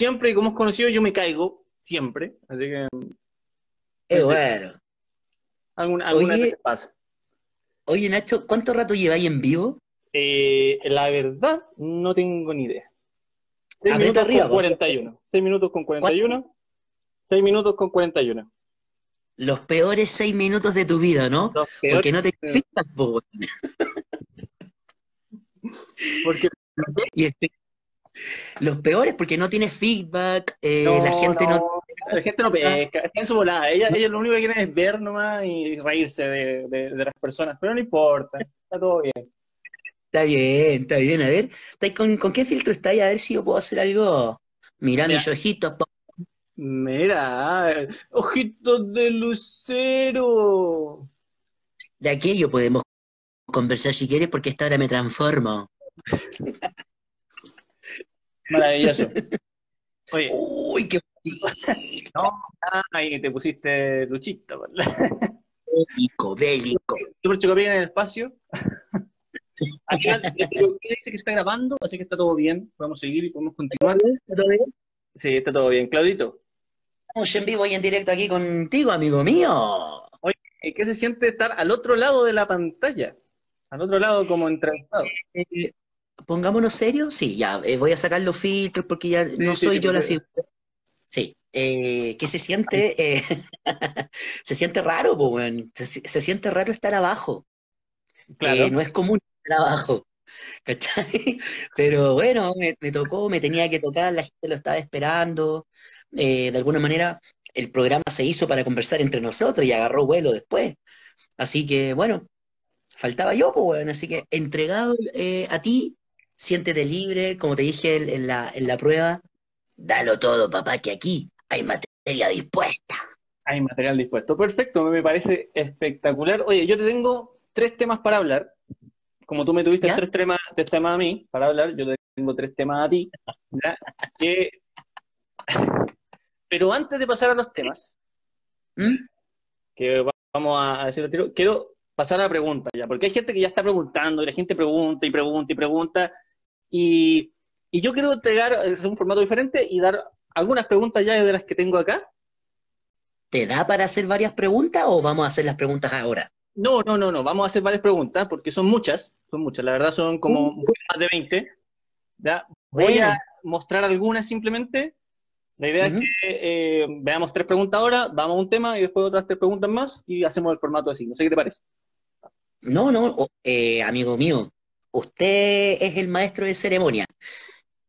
siempre y como es conocido, yo me caigo siempre. Así que Es bueno. alguna, alguna Oye. vez pasa. Oye, Nacho, ¿cuánto rato lleváis en vivo? Eh, la verdad, no tengo ni idea. 6 Aprieta minutos arriba, con po. 41. 6 minutos con 41. 6 minutos con 41. Los peores seis minutos de tu vida, ¿no? Porque no te weón. porque Y Los peores porque no tienes feedback, eh, no, la gente no... no, la gente no pesca, está en su volada. Ella, ella lo único que quiere es ver nomás y reírse de, de- de las personas, pero no importa, está todo bien. Está bien, está bien. A ver, ¿estáis con, con qué filtro estáis? A ver si yo puedo hacer algo. Mira Mira. mis ojitos. Mira, ojitos de lucero. De aquello podemos conversar si quieres porque esta hora me transformo. Maravilloso. Oye, Uy, qué ahí te pusiste luchito. bélico, bélico. Super Chocapic en el espacio. Acá dice que está grabando, así que está todo bien. Podemos seguir y podemos continuar. Sí, está todo bien. Claudito, Estamos en vivo y en directo aquí contigo, amigo mío. eh, ¿qué se siente estar al otro lado de la pantalla? Al otro lado como entrevistado. Eh, pongámonos serios, sí, ya, eh, voy a sacar los filtros porque ya no soy sí, yo la figura. Sí, eh, ¿qué se siente? Eh, se siente raro. Se, se siente raro estar abajo. Claro. Eh, no es común estar abajo, ¿cachai? Pero bueno, me, me tocó, me tenía que tocar, la gente lo estaba esperando. De alguna manera, el programa se hizo para conversar entre nosotros y agarró vuelo después. Así que, bueno, faltaba yo, pues, bueno, así que entregado eh, a ti, siéntete libre, como te dije en, en la, en la prueba, dalo todo, papá, que aquí hay materia dispuesta. Hay material dispuesto. Perfecto, me parece espectacular. Oye, yo te tengo tres temas para hablar. Como tú me tuviste ¿Ya? tres temas, tres temas a mí para hablar, yo te tengo tres temas a ti. Que- Pero antes de pasar a los temas, ¿Mm? que va- vamos a decir tiro, quiero pasar a la pregunta ya, porque hay gente que ya está preguntando y la gente pregunta y pregunta y pregunta. Y, y yo quiero entregar es un formato diferente y dar algunas preguntas ya de las que tengo acá. ¿Te da para hacer varias preguntas o vamos a hacer las preguntas ahora? No, no, no, no. Vamos a hacer varias preguntas porque son muchas, son muchas. La verdad son como poco más de 20. ¿ya? Voy Bueno. a mostrar algunas simplemente. La idea es que eh, veamos tres preguntas ahora, vamos a un tema y después otras tres preguntas más y hacemos el formato así. No sé qué te parece. No, no, eh, amigo mío, usted es el maestro de ceremonia.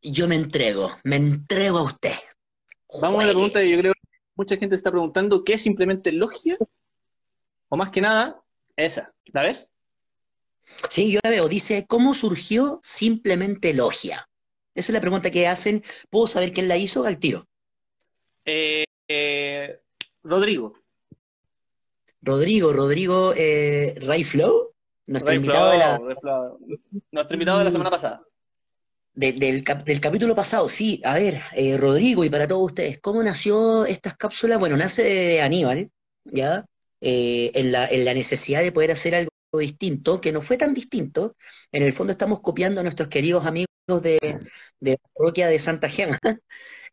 Yo me entrego, me entrego a usted. Vamos a la pregunta que yo creo que mucha gente está preguntando, ¿qué es simplemente logia? O más que nada, esa. ¿La ves? Sí, yo la veo. Dice, ¿cómo surgió simplemente logia? Esa es la pregunta que hacen. ¿Puedo saber quién la hizo? Al tiro. Eh, eh, Rodrigo. Rodrigo, Rodrigo eh, Ray Flow, nuestro invitado de la-. Nuestro invitado de la semana pasada. de- del, cap- del capítulo pasado. Sí, a ver, eh, Rodrigo, y para todos ustedes, ¿cómo nació estas cápsulas? Bueno, nace de Aníbal, ¿ya? Eh, en la, en la necesidad de poder hacer algo distinto, que no fue tan distinto. En el fondo estamos copiando a nuestros queridos amigos de, de la parroquia de Santa Gema.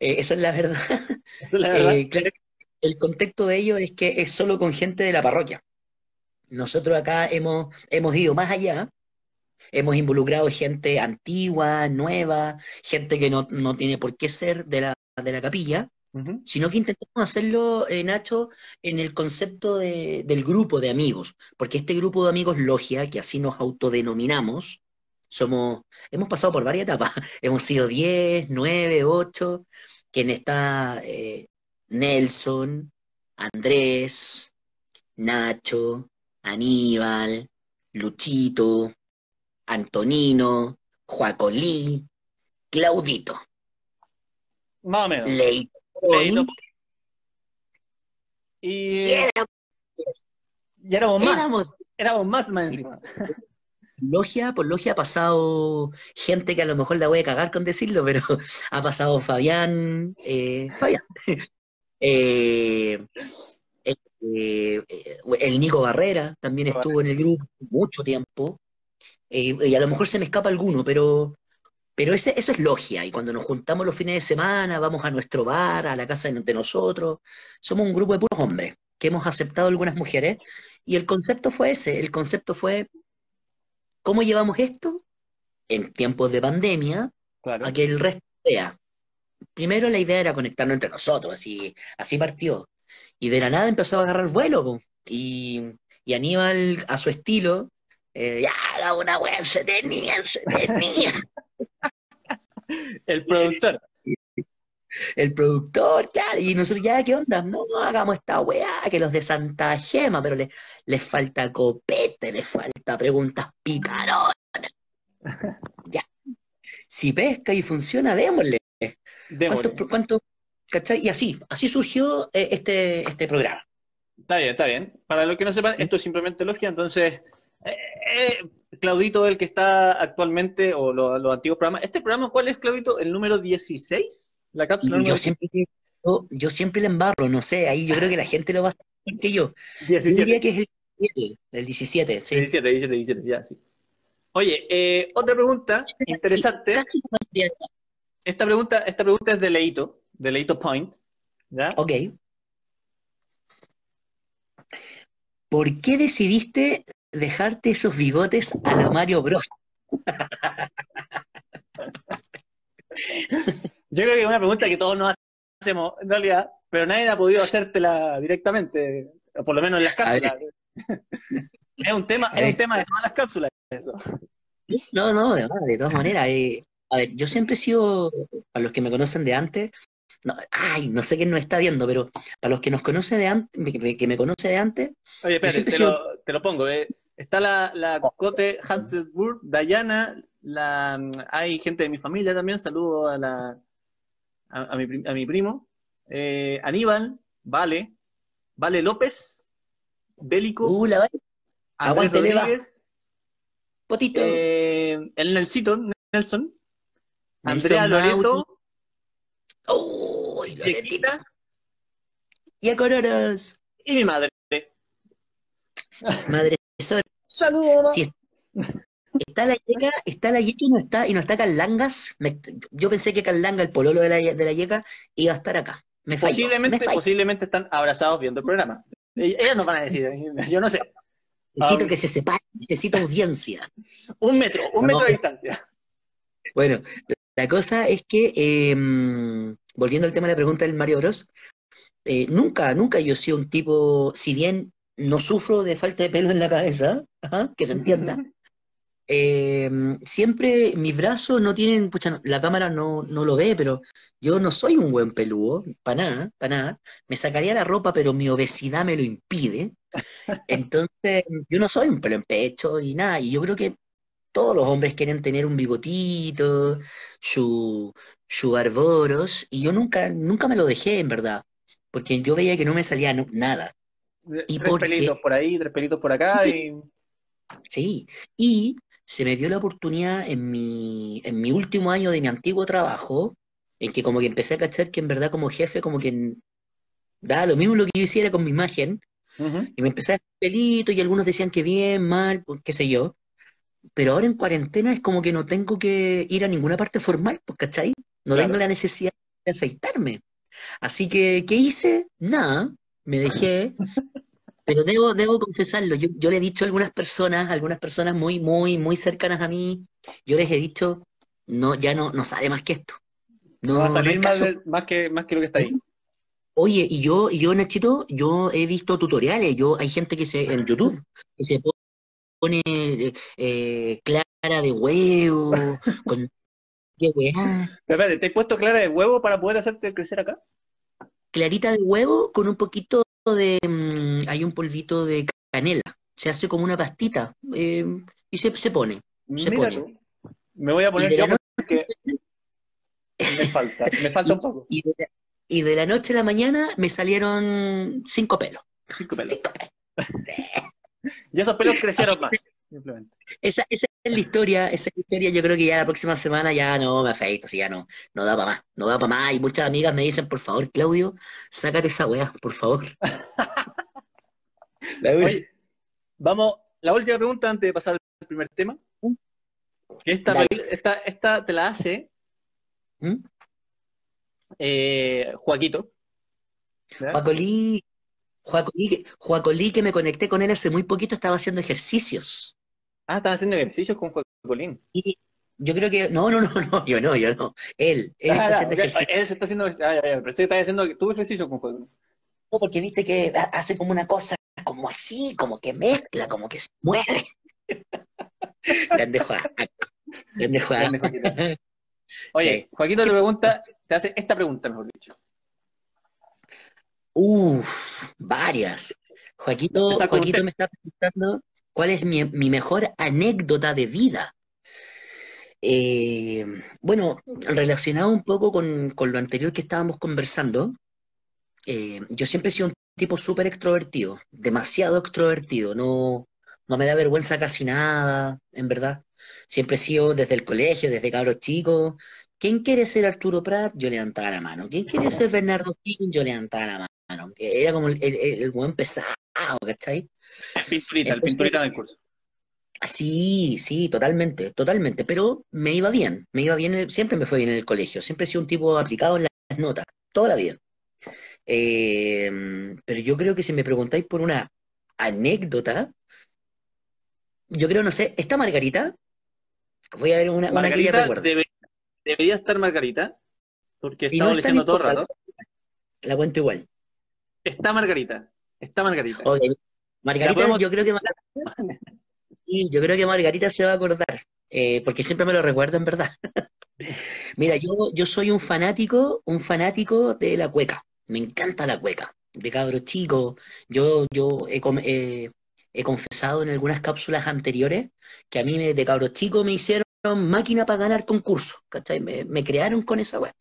Eh, esa es la verdad. Esa es la verdad. Eh, claro, el contexto de ello es que es solo con gente de la parroquia. Nosotros acá hemos, hemos ido más allá, hemos involucrado gente antigua, nueva, gente que no, no tiene por qué ser de la, de la capilla, sino que intentamos hacerlo, eh, Nacho, en el concepto de- del grupo de amigos, porque este grupo de amigos logia, que así nos autodenominamos, somos, hemos pasado por varias etapas, hemos sido 10, 9, 8, quien está eh, Nelson, Andrés, Nacho, Aníbal, Luchito, Antonino, Juacolí, Claudito, Más o menos. Leitón, Leito. Y y éramos- éramos más. éramos Éramos más más encima. Logia, por Logia ha pasado gente que a lo mejor la voy a cagar con decirlo, pero ha pasado Fabián, eh, Fabián, eh, eh, eh, el Nico Barrera también estuvo en el grupo mucho tiempo, eh, y a lo mejor se me escapa alguno, pero, Pero ese, eso es logia, y cuando nos juntamos los fines de semana, vamos a nuestro bar, a la casa de, de nosotros, somos un grupo de puros hombres que hemos aceptado algunas mujeres, y el concepto fue ese, el concepto fue, ¿cómo llevamos esto en tiempos de pandemia Claro. a que el resto vea? Primero la idea era conectarnos entre nosotros, así, así partió. Y de la nada empezó a agarrar vuelo, po. Y, y Aníbal, a su estilo, eh, ya, haga una web, se tenía, se tenía. El productor. El productor, claro, y nosotros ya, ¿qué onda? No, no hagamos esta weá, que los de Santa Gema, pero le- les falta copete, les falta preguntas picaronas. Ya. Si pesca y funciona, démosle. Démosle. ¿Cuánto, cuánto, cachai? Y así, así surgió eh, este, este programa. Está bien, está bien. Para los que no sepan, esto es simplemente logia, entonces, eh, eh, Claudito, el que está actualmente, o lo- los antiguos programas, ¿este programa cuál es, Claudito? ¿El número 16? ¿La cápsula Yo número siempre, yo, yo siempre le embarro, no sé, ahí yo creo que la gente lo va a mejor que yo. Yo 17? diría que es el 17, el 17, sí. 17, 17, 17, ya, sí. Oye, eh, otra pregunta interesante. Esta pregunta, esta pregunta es de Leito, de Leito Point, ¿ya? Ok. ¿Por qué decidiste dejarte esos bigotes a la Mario Bros? Yo creo que es una pregunta que todos nos hacemos, en realidad, pero nadie ha podido hacértela directamente, o por lo menos en las A cápsulas. Es un tema, es un tema de todas las cápsulas, eso. No, no, de, de todas maneras. eh, a ver, yo siempre he sido, para los que me conocen de antes, no, ay, no sé quién nos está viendo, pero para los que nos conoce de antes, que, me conoce de antes, Oye, espérate, siempre te lo, te lo pongo. eh. Está la, la Cote Hanselsburg, Dayana, la, hay gente de mi familia también, saludo a, la, a, a mi, a mi primo, eh, Aníbal, Vale, Vale López, Bélico, uh, la Andrés. Rodríguez, potito, eh, el Nelsito, Nelson, Nelson Andrea. Loreto, uy, y a Cororos, y mi madre. madre tesoro. Saludos. Si está la yeca, está la yeca y no está, y no está Carlangas. Me- yo pensé que Carlanga, el pololo de la, de la yeca, iba a estar acá. Me falló, Posiblemente, me posiblemente están abrazados viendo el programa. E- Ellas nos van a decir, yo no sé. Necesito que se separe, necesito audiencia. Un metro, un No. metro de distancia. Bueno, la cosa es que, eh, volviendo al tema de la pregunta del Mario Bros, eh, nunca, nunca yo he sido un tipo, si bien no sufro de falta de pelo en la cabeza, ajá, que se entienda, eh, siempre mis brazos no tienen, pucha, la cámara no, no lo ve, pero yo no soy un buen peludo, para nada, para nada. Me sacaría la ropa, pero mi obesidad me lo impide. Entonces, yo no soy un pelo en pecho y nada, y yo creo que todos los hombres quieren tener un bigotito, su, y yo nunca, nunca me lo dejé, en verdad, porque yo veía que no me salía no- nada. ¿Y tres pelitos por ahí, tres pelitos por acá y Sí, y se me dio la oportunidad en mi, en mi último año de mi antiguo trabajo, en que como que empecé a cachar que en verdad como jefe como que daba lo mismo lo que yo hiciera con mi imagen, y me empecé a hacer pelito y algunos decían que bien, mal, pues, qué sé yo, pero ahora en cuarentena es como que no tengo que ir a ninguna parte formal, pues, ¿cachai? No Claro. tengo la necesidad de afeitarme. Así que, ¿qué hice? Nada, me dejé, pero debo, debo confesarlo, yo, yo le he dicho a algunas personas, algunas personas muy, muy, muy cercanas a mí, yo les he dicho, no, ya no, no sale más que esto. No va a No, salir no más, de- más que, más que lo que está ahí. Oye, y yo, y yo, Nachito, yo he visto tutoriales, yo, hay gente que se, en YouTube, que se pone eh, clara de huevo, con qué weá, Pero espérate, ¿te he puesto clara de huevo para poder hacerte crecer acá? clarita de huevo con un poquito de, mm, hay un polvito de canela, se hace como una pastita, eh, y se, se pone. Se pone. Me voy a poner yo porque me falta, me falta un poco. Y de, la, y de la noche a la mañana me salieron cinco pelos. Cinco pelos. Cinco pelos. Y esos pelos crecieron más, simplemente. Esa, esa es la historia, esa es la historia, yo creo que ya la próxima semana ya no me afeito, si ya no, no da para más, no da para más. Y muchas amigas me dicen, por favor, Claudio, sácate esa weá, por favor. Oye, vamos, la última pregunta antes de pasar al primer tema. Esta, esta, esta te la hace ¿Mm? eh, Joaquito. ¿Ya? Juacolí, Juacolí, Juacolí, que me conecté con él hace muy poquito, estaba haciendo ejercicios. Ah, están haciendo ejercicios con Joaquín. Y yo creo que, no, no, no, no, yo no, yo no. Él, él está Ah, haciendo ok. ejercicio. Él se está haciendo. Ah, ya, ya. Pensé que estaba haciendo tu ejercicio con Joaquín. Porque viste que ha- hace como una cosa, como así, como que mezcla, como que se mueve. Grande Juan. Grande Joaquito. Oye, Joaquito le pregunta, te hace esta pregunta, mejor dicho. Uf, varias. Joaquito, Joaquito me está preguntando cuál es mi, mejor anécdota de vida. Eh, bueno, relacionado un poco con, con lo anterior que estábamos conversando, eh, yo siempre he sido un tipo súper extrovertido, demasiado extrovertido, no, no me da vergüenza casi nada, en verdad. Siempre he sido desde el colegio, desde cabros chicos. ¿Quién quiere ser Arturo Prat? Yo levantaba la mano. ¿Quién quiere ser Bernardo King? Yo levantaba la mano. Era como el, el buen pesado, ¿cachai? El pinturita, el pinturita del curso. Sí, sí, totalmente, totalmente. Pero me iba bien, me iba bien, siempre me fue bien en el colegio. Siempre he sido un tipo aplicado en las notas, toda la vida. Eh, pero yo creo que si me preguntáis por una anécdota, yo creo, no sé, ¿está Margarita? Voy a ver una, una que Margarita, recuerde. debe- debería estar Margarita, porque está no diciendo todo rato. La cuento igual. Está Margarita, está Margarita. Margarita, podemos- yo creo que Mar- Sí, yo creo que Margarita se va a acordar, eh, porque siempre me lo recuerda en verdad. Mira, yo, yo soy un fanático, un fanático de la cueca. Me encanta la cueca, de cabros chicos. Yo, yo he, eh, he confesado en algunas cápsulas anteriores que a mí me- de cabros chicos me hicieron máquina para ganar concursos, ¿cachai? Me, me crearon con esa weá.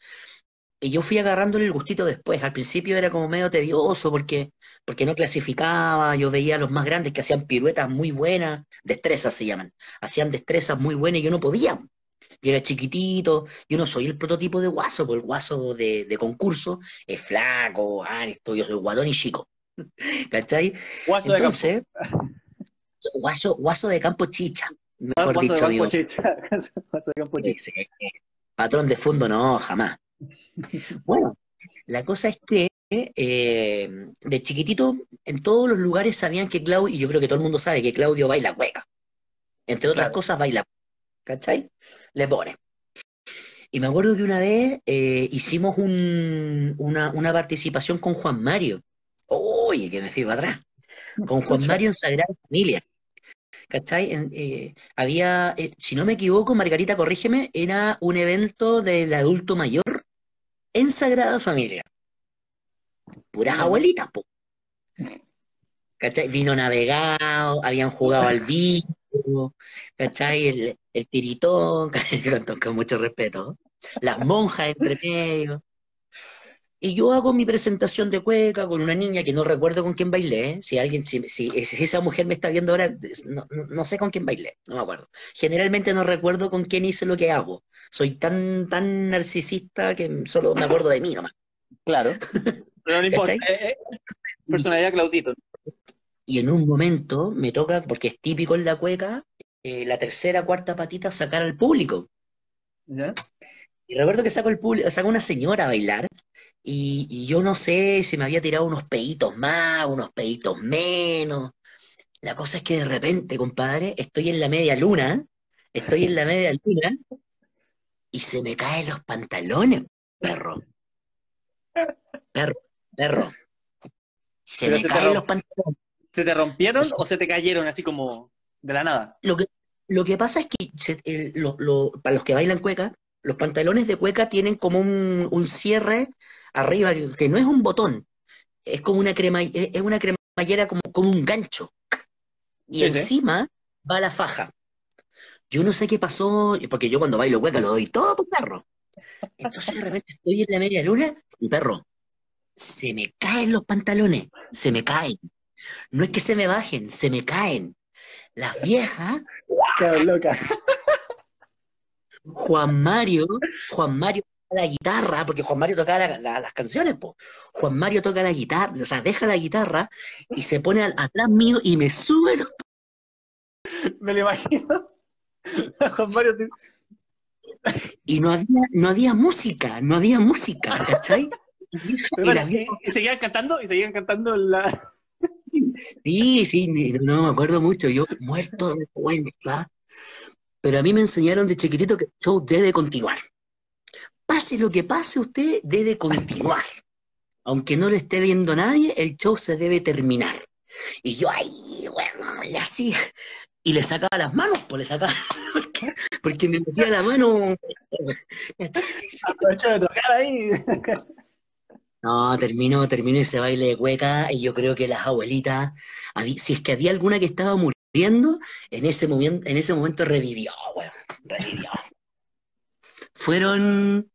Y yo fui agarrándole el gustito después. Al principio era como medio tedioso porque, porque no clasificaba. Yo veía a los más grandes que hacían piruetas muy buenas, destrezas se llaman. Hacían destrezas muy buenas y yo no podía. Yo era chiquitito, yo no soy el prototipo de guaso, porque el guaso de, de concurso es flaco, alto, yo soy guatón y chico. ¿Cachai? Guaso de campo. Guaso, guaso de campo chicha, mejor Guaso de dicho, campo amigo. chicha. Guaso de campo chicha. Patrón de fondo, no, jamás. Bueno, la cosa es que eh, de chiquitito en todos los lugares sabían que Claudio, y yo creo que todo el mundo sabe que Claudio baila cueca. Entre otras Claro. cosas, baila, ¿cachai? Le pone. Y me acuerdo que una vez eh, hicimos un- una, una participación con Juan Mario. Oye, que me fui para atrás. Con Juan Mario en Sagrada Familia. ¿Cachai? En- eh, había, si no me equivoco, Margarita, corrígeme, era un evento del adulto mayor en Sagrada Familia. Puras abuelitas, po. ¿Cachai? Vino navegado, habían jugado al bingo, ¿cachai? El, el tiritón, con, con mucho respeto. Las monjas entre medio. Y yo hago mi presentación de cueca con una niña que no recuerdo con quién bailé. ¿eh? Si alguien, si, si- si esa mujer me está viendo ahora, no, no- sé con quién bailé, no me acuerdo. Generalmente no recuerdo con quién hice lo que hago. Soy tan, tan narcisista que solo me acuerdo de mí nomás. Claro. Pero no importa. Eh, eh, personalidad Claudito. Y en un momento me toca, porque es típico en la cueca, eh, la tercera, cuarta patita sacar al público. ¿Ya? Y recuerdo que saco el público, saco una señora a bailar, y, y yo no sé si me había tirado unos peitos más, unos peitos menos. La cosa es que de repente, compadre, estoy en la media luna, estoy en la media luna, y se me caen los pantalones, perro. Perro, perro. Se Pero me se caen los pantalones. ¿Se te rompieron o se te cayeron así como de la nada? Lo que, lo que pasa es que se- el- lo- lo- para los que bailan cueca, los pantalones de cueca tienen como un, un cierre arriba, que, no es un botón, es como una crema, es una cremallera como, como un gancho. Y Sí, sí. encima va la faja. Yo no sé qué pasó, porque yo cuando bailo cueca lo doy todo por perro. Entonces de repente estoy en la media luna y perro, se me caen los pantalones, se me caen. No es que se me bajen, se me caen. Las viejas Qué loca. Juan Mario, Juan Mario la guitarra, porque Juan Mario toca la- la- las canciones, po. Juan Mario toca la guitarra, o sea, deja la guitarra y se pone al- atrás mío y me sube los- Me lo imagino. Juan Mario. Y no había, no había música, no había música, ¿cachai? Y, seguían cantando, y seguían cantando la. Sí, sí, no me acuerdo mucho, yo muerto de vergüenza. Pero a mí me enseñaron de chiquitito que el show debe continuar. Pase lo que pase, usted debe continuar. Aunque no lo esté viendo nadie, el show se debe terminar. Y yo ahí, bueno, le hacía. Y le sacaba las manos, pues le sacaba. porque me metía la mano. Aprovecho de tocar ahí. No, terminó, terminó ese baile de cueca y yo creo que las abuelitas, si es que había alguna que estaba muriendo, en ese momento, en ese momento revivió, weón, revivió. Fueron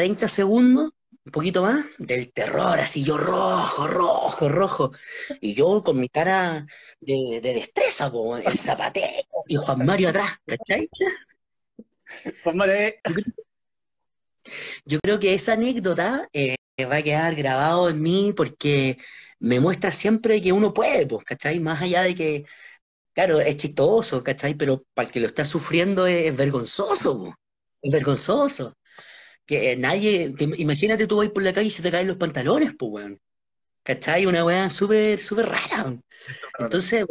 30 segundos, un poquito más, del terror, así yo rojo, rojo, rojo. Y yo con mi cara de, destreza, el zapateo, y Juan Mario atrás, ¿cachai? Juan Mario, eh. Yo creo que esa anécdota eh, va a quedar grabado en mí porque me muestra siempre que uno puede, pues, ¿cachai? Más allá de que, claro, es chistoso, ¿cachai? Pero para el que lo está sufriendo es, vergonzoso, es vergonzoso. Que nadie, imagínate tú vas por la calle y se te caen los pantalones, pues, weón. ¿Cachai? Una weá súper, súper rara. Entonces,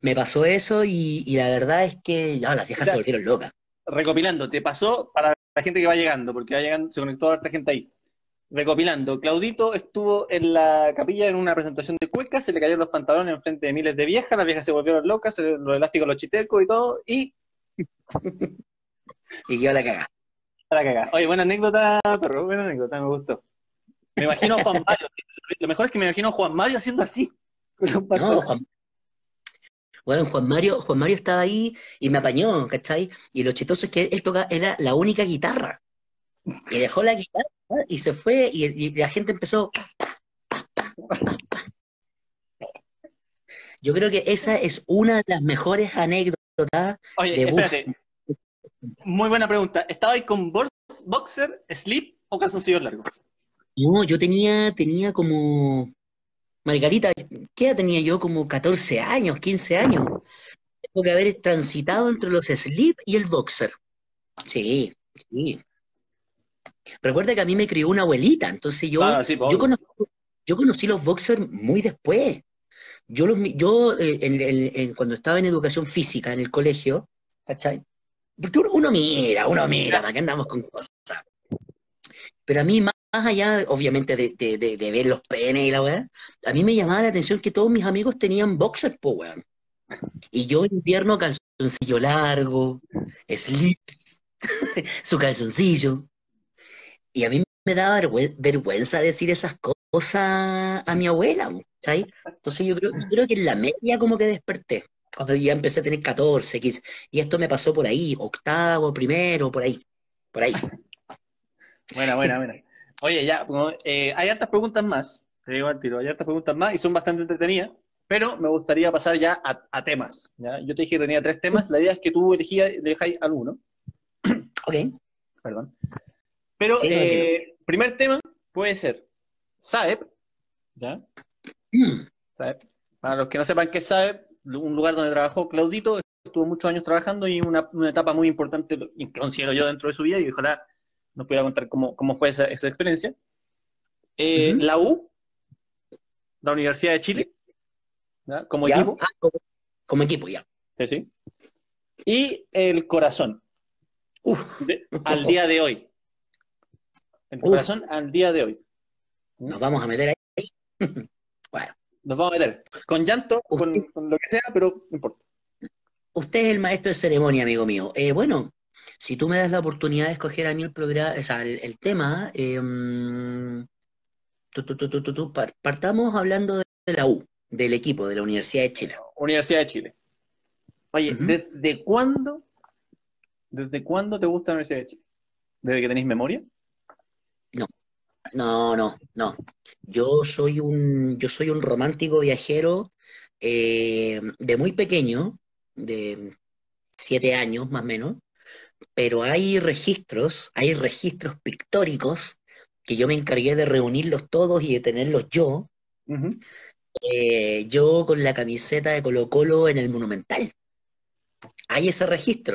me pasó eso y, la verdad es que ya las viejas se volvieron locas. Recopilando, te pasó para la gente que va llegando, porque va llegando, se conectó a otra gente ahí. Recopilando, Claudito estuvo en la capilla en una presentación de cuecas, se le cayeron los pantalones en frente de miles de viejas, las viejas se volvieron locas, los elásticos los chitecos y todo, y... y yo la cagá. Oye, buena anécdota, perro, buena anécdota, me gustó. Me imagino a Juan Mario, lo mejor es que me imagino a Juan Mario haciendo así. no, Juan... Bueno, Juan Mario, Juan Mario estaba ahí y me apañó, ¿cachai? Y lo chistoso es que él toca, era la única guitarra. Y dejó la guitarra y se fue y, la gente empezó. Yo creo que esa es una de las mejores anécdotas. Oye, espérate. Muy buena pregunta. ¿Estaba ahí con boxer, slip o calzoncillos largos? No, yo tenía, tenía como. Margarita, ¿qué edad tenía yo? Como 14 años, 15 años. Tengo que haber transitado entre los slip y el boxer. Sí, sí. Recuerda que a mí me crió una abuelita, entonces yo, yo, conocí, los boxers muy después. Yo, los, yo eh, cuando estaba en educación física en el colegio, ¿cachai? Porque uno, mira, uno mira, ¿para qué andamos con cosas? Pero a mí, más allá, obviamente, de, ver los penes y la weá, a mí me llamaba la atención que todos mis amigos tenían boxers, po, weón. Y yo en invierno calzoncillo largo, slips, su calzoncillo. Y a mí me daba vergüenza decir esas cosas a mi abuela, ¿sabes? Entonces yo creo, creo que en la media como que desperté, cuando ya empecé a tener 14, 15, y esto me pasó por ahí, octavo, primero, por ahí, por ahí. Buena, buena, buena. Oye, ya, eh, hay hartas preguntas más, te digo al tiro, hay hartas preguntas más y son bastante entretenidas, pero me gustaría pasar ya a, temas. ¿ya? Yo te dije que tenía tres temas, la idea es que tú elegías, dejáis alguno. Ok. Perdón. Pero, eh, primer tema puede ser Saeb, ¿ya? Mm. Para los que no sepan qué es Saeb, un lugar donde trabajó Claudito, estuvo muchos años trabajando y una, etapa muy importante, considero yo, dentro de su vida, y ojalá nos pudiera contar cómo, fue esa, experiencia. Eh, la U, la Universidad de Chile, como equipo. Ah, como, equipo, ya. Sí, sí. Y el corazón, al día de hoy tu corazón al día de hoy. Nos vamos a meter ahí. bueno. Nos vamos a meter. Con llanto, con, lo que sea, pero no importa. Usted es el maestro de ceremonia, amigo mío. Eh, bueno, si tú me das la oportunidad de escoger a mí el programa, o sea, el, tema, eh, partamos hablando de la U, del equipo de la Universidad de Chile. Universidad de Chile. Oye, ¿desde cuándo, desde cuándo te gusta la Universidad de Chile? ¿Desde que tenéis memoria? No, no, no. Yo soy un, yo soy un romántico viajero eh, de muy pequeño, de siete años más o menos, pero hay registros, hay registros pictóricos que yo me encargué de reunirlos todos y de tenerlos yo. Eh, yo con la camiseta de Colo Colo en el Monumental. hay ese registro.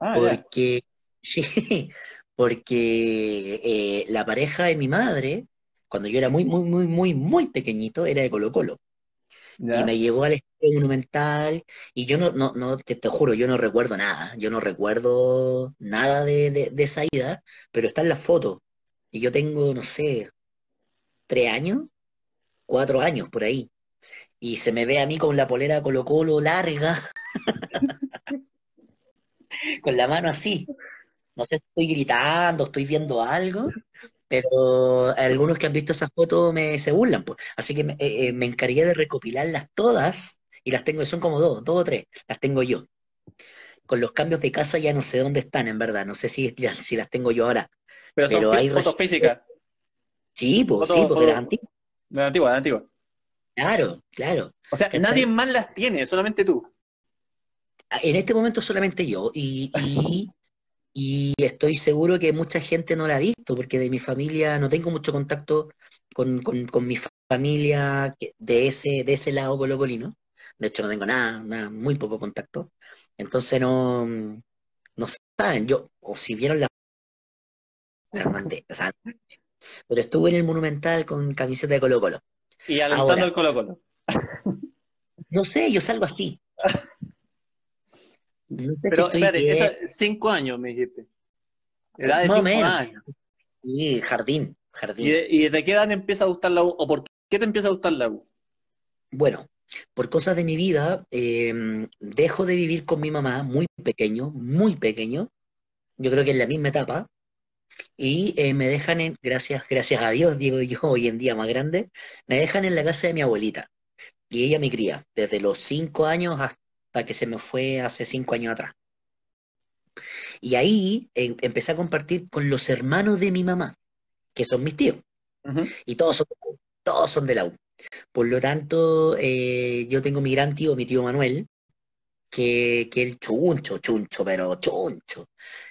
Ah. Porque, sí, porque eh, la pareja de mi madre, cuando yo era muy, muy, muy, muy, muy pequeñito, era de Colo Colo. Y me llevó al Estadio Monumental y yo no, no, no, te, te juro, yo no recuerdo nada. Yo no recuerdo nada de, de, de esa ida, pero está en las fotos. Y yo tengo, no sé, tres años, cuatro años por ahí. Y se me ve a mí con la polera Colo Colo larga, con la mano así. No sé si estoy gritando, estoy viendo algo, pero algunos que han visto esas fotos me se burlan, pues. Así que me, eh, eh, me encargué de recopilarlas todas y las tengo, son como dos, dos o tres, las tengo yo. Con los cambios de casa ya no sé dónde están, en verdad. No sé si, si las tengo yo ahora. Pero son Pero fi- hay fotos físicas. Sí, pues, sí, pues de las antiguas. de la antigua, de la antigua. Claro, claro. O sea, ¿Cachai? nadie más las tiene, solamente tú. En este momento solamente yo y, y, y estoy seguro que mucha gente no la ha visto porque de mi familia no tengo mucho contacto con, con, con mi fa- familia de ese, de ese lado colocolino. De hecho, no tengo nada, nada, muy poco contacto. Entonces no, no saben. Yo, o si vieron la, o sea, pero estuve en el Monumental con camiseta de Colo Colo. Y alentando el Colo Colo. no sé, yo salgo así. No Pero espérate, cinco años me dijiste. Edad de Más o cinco menos. años. Sí, jardín, ¿Y, jardín. de- y desde qué edad te empieza a gustar la U? ¿O por qué te empieza a gustar la U? Bueno, por cosas de mi vida, eh, dejo de vivir con mi mamá muy pequeño, muy pequeño, yo creo que en la misma etapa, y eh, me dejan en, gracias, gracias a Dios, digo yo, hoy en día más grande, me dejan en la casa de mi abuelita, y ella me cría desde los cinco años hasta que se me fue hace cinco años atrás. Y ahí eh, empecé a compartir con los hermanos de mi mamá, que son mis tíos, y todos son, todos son de la U. Por lo tanto, eh, yo tengo mi gran tío, mi tío Manuel, que, que el chuncho, chuncho, pero chuncho.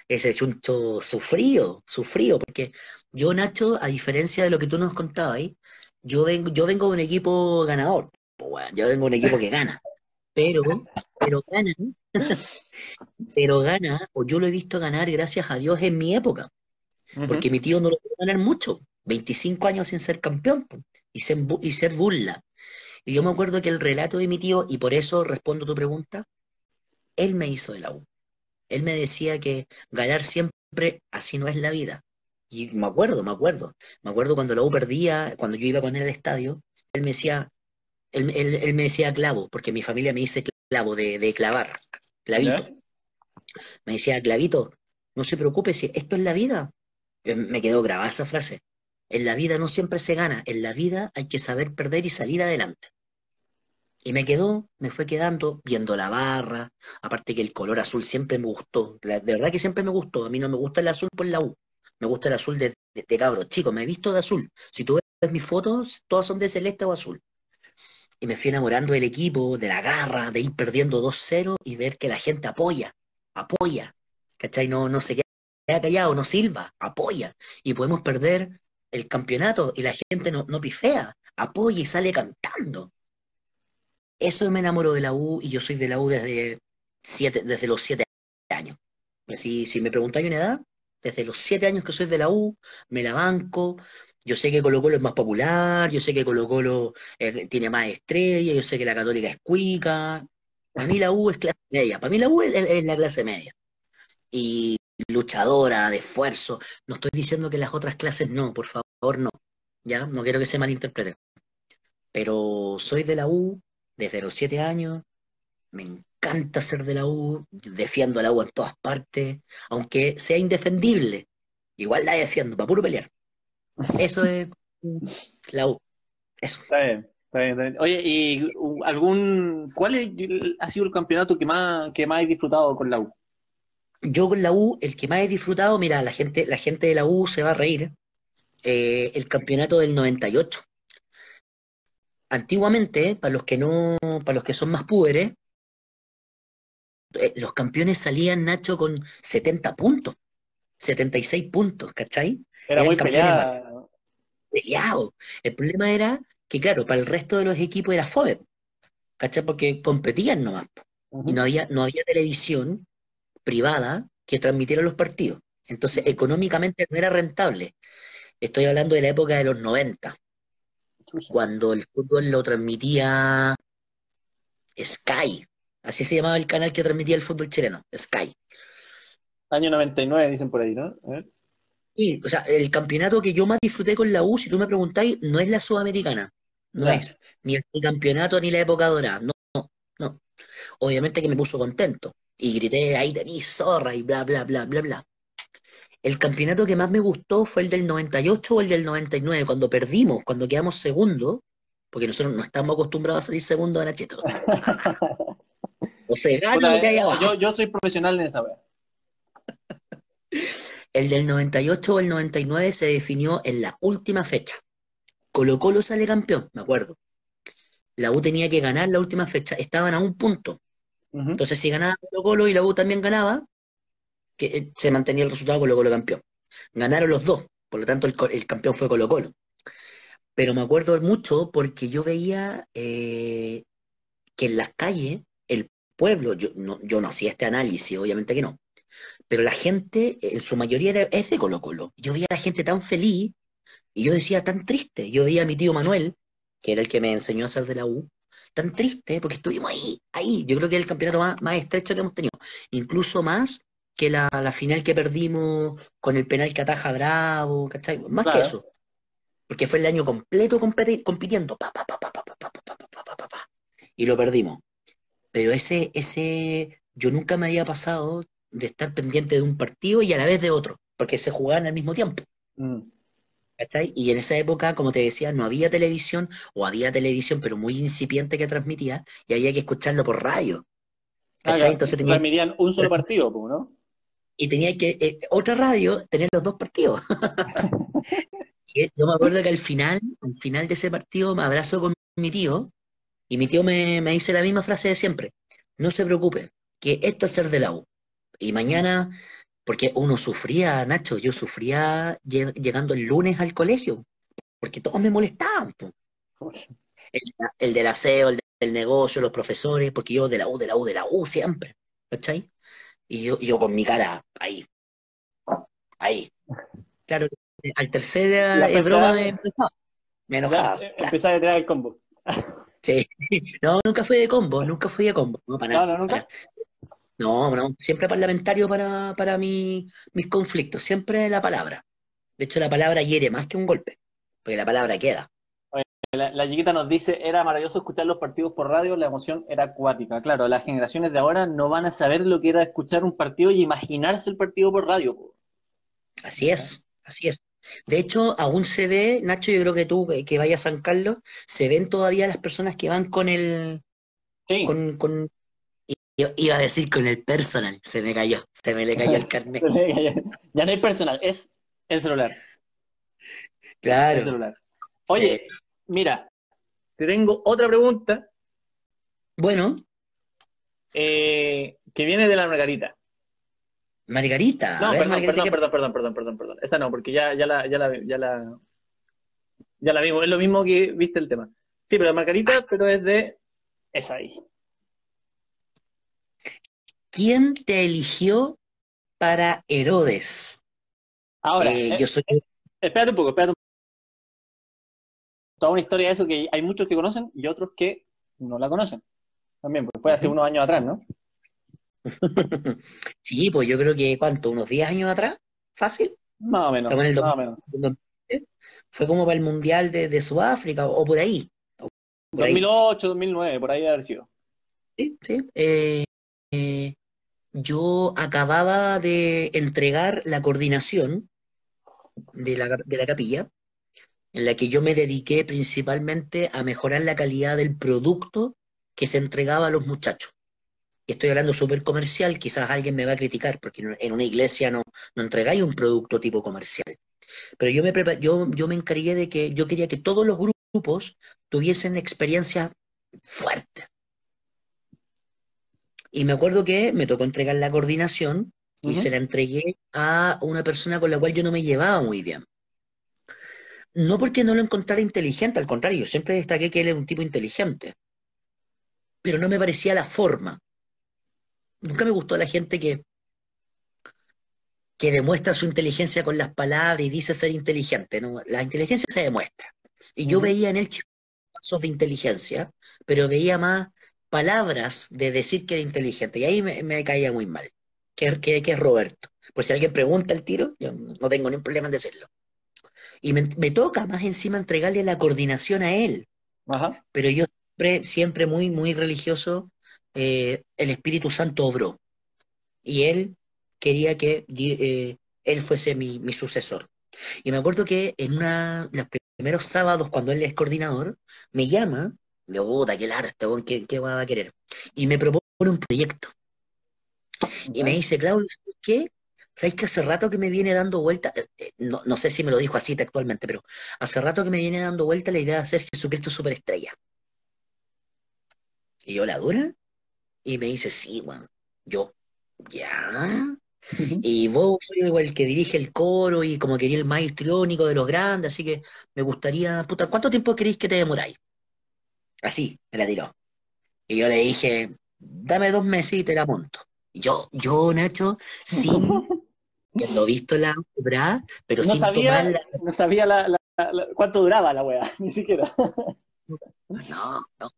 Ese chuncho sufrido, sufrido, porque yo, Nacho, a diferencia de lo que tú nos contabas ahí, yo vengo, yo vengo de un equipo ganador. Pues, bueno, yo vengo de un equipo que gana. Pero, pero gana, pero gana, o yo lo he visto ganar gracias a Dios en mi época porque mi tío no lo pudo ganar mucho, 25 años sin ser campeón y ser, y ser burla. Y yo me acuerdo que el relato de mi tío, y por eso respondo tu pregunta, él me hizo de la U. Él me decía que ganar siempre así no es la vida. Y me acuerdo, me acuerdo. Me acuerdo cuando la U perdía, cuando yo iba con él al estadio, él me decía, él, él- él me decía clavo, porque mi familia me dice clavo de, de clavar, clavito. Me decía, clavito, no se preocupe si esto es la vida. Eh, Me quedó grabada esa frase. En la vida no siempre se gana, en la vida hay que saber perder y salir adelante. Y me quedó, me fue quedando viendo la barra, aparte que el color azul siempre me gustó, la- de verdad que siempre me gustó, a mí no me gusta el azul por la U, me gusta el azul de, de, de cabro chico, me he visto de azul, si tú ves mis fotos, todas son de celeste o azul. Y me fui enamorando del equipo, de la garra, de ir perdiendo 2-0 y ver que la gente apoya, apoya, ¿cachai? No, no se queda callado, no silba, apoya. Y podemos perder el campeonato y la gente no, no pifea, apoya y sale cantando. Eso me enamoró de la U y yo soy de la U desde, siete, desde los siete años. Y así, si me preguntáis una edad, desde los siete años que soy de la U, me la banco. Yo sé que Colo Colo es más popular, yo sé que Colo Colo eh, tiene más estrellas, yo sé que la Católica es cuica. Para mí la U es clase media, para mí la U es, la clase media. Y luchadora, de esfuerzo. No estoy diciendo que las otras clases no, por favor, no. ¿Ya? No quiero que se malinterprete. Pero soy de la U desde los siete años. Me encanta ser de la U. Defiendo a la U en todas partes. Aunque sea indefendible. Igual la defiendo, para puro pelear. Eso es la U. Eso. Está bien, está bien, está bien. Oye, ¿y algún, cuál es- ha sido el campeonato que más, que más has disfrutado con la U? Yo con la U, el que más he disfrutado, mira, la gente, la gente de la U se va a reír. eh, el campeonato del 98. Antiguamente, para los que no, para los que son más púberes, eh, los campeones salían, Nacho, con 70 puntos, 76 puntos, ¿cachai? Era Eran muy peleada. Peleados. El problema era que, claro, para el resto de los equipos era fome, ¿cachai? Porque competían nomás. po. y no había, no había televisión privada que transmitiera los partidos. Entonces, económicamente no era rentable. Estoy hablando de la época de los 90, cuando el fútbol lo transmitía Sky. Así se llamaba el canal que transmitía el fútbol chileno, Sky. Año 99, dicen por ahí, ¿no? Sí, o sea, el campeonato que yo más disfruté con la U, si tú me preguntáis, no es la Sudamericana. No es ni el campeonato ni la época dorada. No, no, no. Obviamente que me puso contento. Y grité, ahí tenéis zorra y bla, bla, bla, bla, bla. El campeonato que más me gustó fue el del 98 o el del 99, cuando perdimos, cuando quedamos segundo, porque nosotros no estamos acostumbrados a salir segundo de Nacheto. o sea, yo, yo soy profesional en esa wea. El del 98 o el 99 se definió en la última fecha. Colo Colo sale campeón, me acuerdo. La U tenía que ganar la última fecha, estaban a un punto. Entonces, si ganaba Colo Colo y la U también ganaba, que eh, se mantenía el resultado Colo Colo campeón. Ganaron los dos, por lo tanto el, campeón fue Colo Colo. Pero me acuerdo mucho porque yo veía eh, que en las calles, el pueblo, yo no, yo no hacía este análisis, obviamente que no, pero la gente, en su mayoría, es de Colo Colo. Yo veía a la gente tan feliz y yo decía tan triste. Yo veía a mi tío Manuel, que era el que me enseñó a ser de la U, tan triste porque estuvimos ahí, ahí. Yo creo que es el campeonato más, estrecho que hemos tenido. Incluso más que la, final que perdimos con el penal que ataja Bravo, ¿cachai? Más que eso. Porque fue el año completo compitiendo. Pa, pa, pa, y lo perdimos. Pero ese, ese, yo nunca me había pasado de estar pendiente de un partido y a la vez de otro, porque se jugaban al mismo tiempo. Mm. Y en esa época, como te decía, no había televisión, o había televisión, pero muy incipiente que transmitía, y había que escucharlo por radio. Ah, Entonces tenía... Transmitían un solo partido, ¿no? Y tenía que, eh, otra radio, tener los dos partidos. yo me acuerdo que al final, al final de ese partido, me abrazo con mi tío, y mi tío me, me dice la misma frase de siempre, no se preocupe, que esto es ser de la U. Y mañana, porque uno sufría, Nacho, yo sufría llegando el lunes al colegio, porque todos me molestaban. El, del aseo, el del negocio, los profesores, porque yo de la U, de la U, de la U siempre, ¿cachai? Y yo, yo con mi cara ahí, ahí. Claro, al tercer broma me enojaba. Me enojaba. Empezaba a tirar el combo. Sí. No, nunca fui de combo, nunca fui de combo. No, para nada. No, no, nunca. No, no, siempre parlamentario para, para mis conflictos, siempre la palabra. De hecho, la palabra hiere más que un golpe, porque la palabra queda. La, la, chiquita nos dice, era maravilloso escuchar los partidos por radio, la emoción era acuática. Claro, las generaciones de ahora no van a saber lo que era escuchar un partido y imaginarse el partido por radio. Así es, así es. De hecho, aún se ve, Nacho, yo creo que tú que vayas a San Carlos, se ven todavía las personas que van con el, con, Iba a decir con el personal, se me cayó, se me le cayó el carnet. ya no hay personal, es el celular. Claro. El celular. Oye, mira, te tengo otra pregunta. Bueno. Eh, que viene de la Margarita. Margarita. No, perdón, perdón, perdón, perdón, perdón, perdón, perdón. Esa no, porque ya, ya la, ya la, ya la, ya la vimos. Es lo mismo que viste el tema. Sí, pero Margarita, pero es de esa ahí. ¿Quién te eligió para Herodes? Ahora, eh, yo soy... espérate un poco, espérate un poco. Toda una historia de eso que hay muchos que conocen y otros que no la conocen. También, porque fue hace unos años atrás, ¿no? sí, pues yo creo que, ¿cuánto? ¿Unos 10 años atrás? ¿Fácil? Más o menos. Más o menos. Fue como para el Mundial de, Sudáfrica o, por ahí. 2008, 2009, por ahí debe haber sido. Sí, sí. Eh, eh, yo acababa de entregar la coordinación de la, de la capilla, en la que yo me dediqué principalmente a mejorar la calidad del producto que se entregaba a los muchachos. Y estoy hablando súper comercial, quizás alguien me va a criticar, porque en una iglesia no, no entregáis un producto tipo comercial. Pero yo me, yo, yo me encargué de que yo quería que todos los grupos tuviesen experiencias fuertes, y me acuerdo que me tocó entregar la coordinación y se la entregué a una persona con la cual yo no me llevaba muy bien. No porque no lo encontrara inteligente, al contrario, yo siempre destaqué que él era un tipo inteligente, pero no me parecía la forma. nunca me gustó la gente que, que demuestra su inteligencia con las palabras y dice ser inteligente, ¿no? La inteligencia se demuestra. Y yo veía en él pasos de inteligencia, pero veía más palabras de decir que era inteligente. Y ahí me, caía muy mal. Que, que, es Roberto. Por si alguien pregunta el tiro, yo no tengo ningún problema en decirlo. Y me, toca más encima entregarle la coordinación a él. Pero yo siempre, siempre muy, muy religioso, eh, el Espíritu Santo obró. Y él quería que eh, él fuese mi, mi, sucesor. Y me acuerdo que en una, los primeros sábados, cuando él es coordinador, me llama, me puta, qué largo, ¿qué, ¿qué va a querer? Y me propone un proyecto. Y me dice, Claudio, ¿qué? ¿Sabéis que hace rato que me viene dando vuelta? Eh, eh, no, no, sé si me lo dijo así textualmente, pero hace rato que me viene dando vuelta la idea de hacer Jesucristo superestrella. Y yo, ¿la dura? Y me dice, sí, bueno, yo, ya. Y vos el que dirige el coro y como quería el más histriónico de los grandes, así que me gustaría, puta, ¿cuánto tiempo queréis que te demoráis? Así, me la tiró. Y yo le dije, dame dos meses y te la monto. Y yo, yo, Nacho, sin haberlo visto la obra, pero no sin sabía, No sabía la, cuánto duraba la weá, ni siquiera. no, no.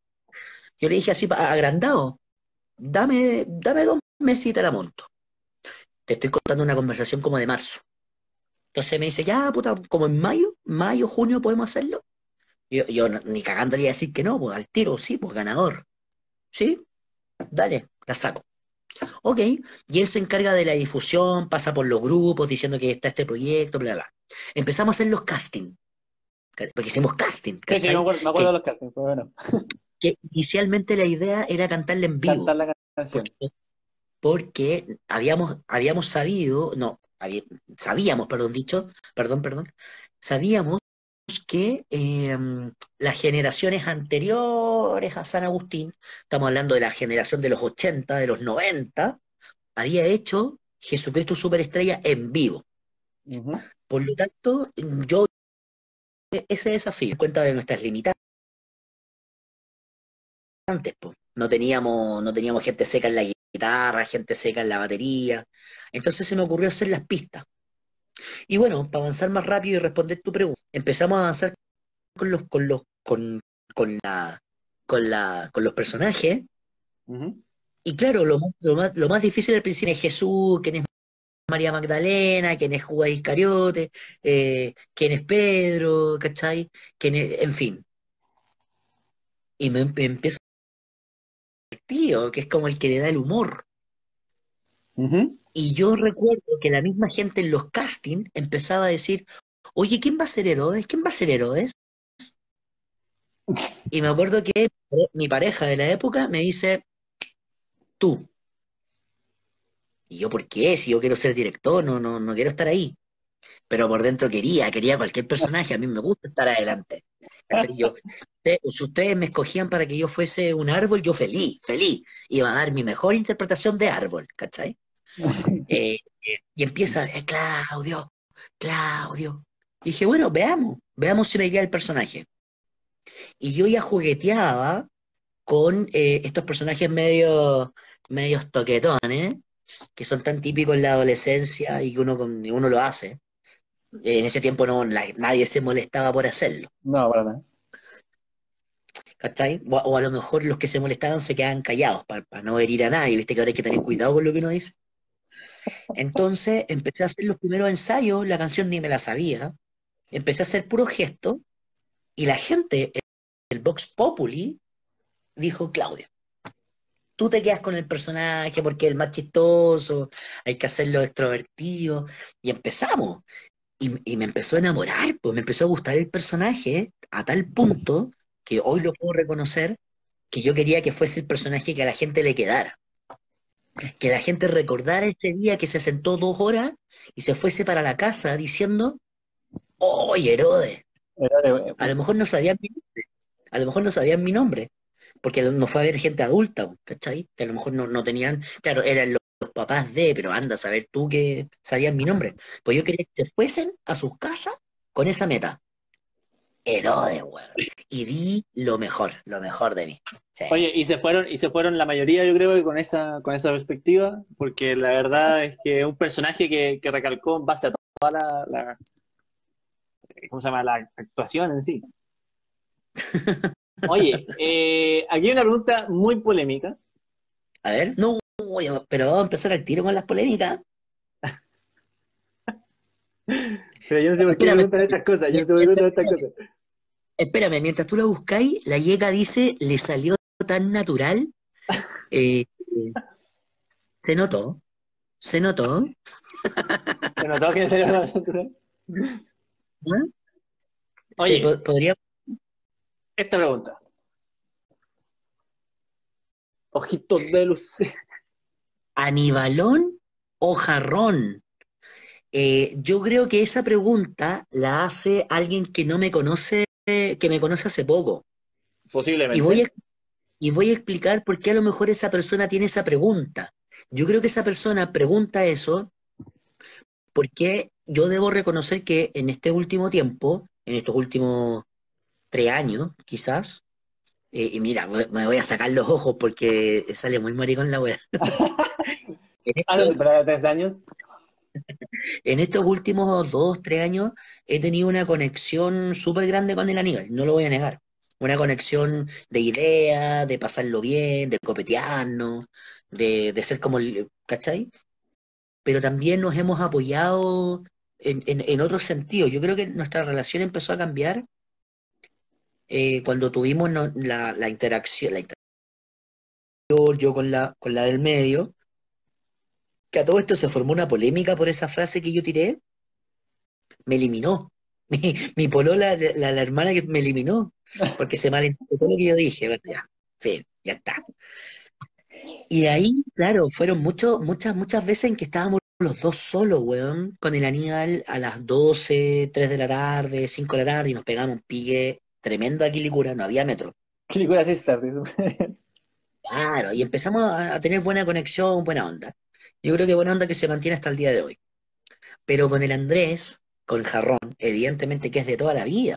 Yo le dije así, agrandado, dame, dame dos meses y te la monto te estoy contando una conversación como de marzo. Entonces me dice, ya, puta, como en mayo, mayo, junio podemos hacerlo. Yo, yo ni cagándole a decir que no, pues al tiro, sí, pues ganador. ¿Sí? Dale, la saco. Ok, y él se encarga de la difusión, pasa por los grupos diciendo que está este proyecto, bla, bla. Empezamos a hacer los casting. Porque hicimos casting. Sí, sí, me acuerdo, de los castings, pero bueno. Que inicialmente la idea era cantarle en vivo. Cantar la canción porque habíamos, habíamos sabido, no, sabíamos, perdón, dicho, perdón, perdón, sabíamos que em, las generaciones anteriores a San Agustín, estamos hablando de la generación de los 80, de los 90, había hecho Jesucristo Superestrella en vivo. Por lo tanto, yo ese desafío, en cuenta de nuestras limitantes, pues, no teníamos, no teníamos gente seca en la guitarra, gente seca en la batería. Entonces se me ocurrió hacer las pistas. Y bueno, para avanzar más rápido y responder tu pregunta, empezamos a avanzar con los, con los, con, con la, con la, con los personajes. Y claro, lo más, lo, más, lo más difícil al principio es Jesús, quién es María Magdalena, quién es Judas Iscariote, eh, quién es Pedro, ¿cachai? Quién en fin. Y me, me empiezo tío, que es como el que le da el humor. Y yo recuerdo que la misma gente en los castings empezaba a decir, oye, ¿quién va a ser Herodes? ¿Quién va a ser Herodes? Y me acuerdo que mi pareja de la época me dice, tú. Y yo, ¿por qué? Si yo quiero ser director, no, no, no quiero estar ahí. Pero por dentro quería, quería cualquier personaje, a mí me gusta estar adelante. Yo, si ustedes me escogían para que yo fuese un árbol, yo feliz, feliz. Iba a dar mi mejor interpretación de árbol, ¿cachai? Eh, y empieza, eh, Claudio, Claudio. Y dije, bueno, veamos, veamos si me queda el personaje. Y yo ya jugueteaba con eh, estos personajes medio, medios toquetones, que son tan típicos en la adolescencia y que uno, uno lo hace. En ese tiempo no, nadie se molestaba por hacerlo. No, para nada. ¿Cachai? O, a lo mejor los que se molestaban se quedaban callados para, no herir a nadie, viste que ahora hay que tener cuidado con lo que uno dice. Entonces empecé a hacer los primeros ensayos, la canción ni me la sabía, empecé a hacer puro gesto y la gente, el Vox Populi, dijo, Claudia, tú te quedas con el personaje porque es el más chistoso, hay que hacerlo extrovertido, y empezamos. Y, me empezó a enamorar, pues me empezó a gustar el personaje a tal punto que hoy lo puedo reconocer, que yo quería que fuese el personaje que a la gente le quedara. Que la gente recordara ese día que se sentó dos horas y se fuese para la casa diciendo, ¡Oh, Herodes! A lo mejor no sabían mi nombre. A lo mejor no sabían mi nombre porque no fue a ver gente adulta, ¿cachai? Que a lo mejor no, tenían, claro, eran los, papás de, pero anda a saber tú que sabían mi nombre. Pues yo quería que fuesen a sus casas con esa meta. Herodes, weón. Y di lo mejor, lo mejor de mí. Sí. Oye, y se fueron, y se fueron la mayoría, yo creo, que con esa, con esa perspectiva, porque la verdad es que es un personaje que, que recalcó en base a toda la, la- ¿cómo se llama? La actuación en sí. Oye, eh, aquí hay una pregunta muy polémica. A ver, no, pero vamos a empezar al tiro con las polémicas. Pero yo no sé por qué me preguntan estas cosas, yo no sé por qué me preguntan estas cosas. Espérame, mientras tú la buscáis, la Yeka dice, le salió tan natural. Eh, se notó, se notó. Se notó que una natural. ¿Ah? Oye. Po- podría Esta pregunta. Ojitos de luz. ¿Anibalón o jarrón? Eh, yo creo que esa pregunta la hace alguien que no me conoce, que me conoce hace poco. Posiblemente. Y voy a, y voy a explicar por qué a lo mejor esa persona tiene esa pregunta. Yo creo que esa persona pregunta eso porque yo debo reconocer que en este último tiempo, en estos últimos tres años, quizás, eh, y mira, me, voy a sacar los ojos porque sale muy maricón la pero de tres años. En estos últimos dos, tres años he tenido una conexión súper grande con el Aníbal, no lo voy a negar. Una conexión de ideas, de pasarlo bien, de copetearnos, de, de ser como el, ¿cachai? Pero también nos hemos apoyado en, en, en otros sentidos. Yo creo que nuestra relación empezó a cambiar eh, cuando tuvimos la, la interacción, la interacción yo con la, con la del medio, que a todo esto se formó una polémica por esa frase que yo tiré, me eliminó. Mi, mi polola, la, la, la hermana que me eliminó, porque se malinterpretó lo que yo dije, ya, fin, ya está. Y ahí, claro, fueron mucho, muchas, muchas veces en que estábamos los dos solos, weón, con el Aníbal a las 12, 3 de la tarde, 5 de la tarde, y nos pegamos un pique tremendo aquí Licura, no había metro. Licura Sister. Claro, y empezamos a, a tener buena conexión, buena onda. Yo creo que buena onda que se mantiene hasta el día de hoy. Pero con el Andrés, con Jarrón, evidentemente que es de toda la vida,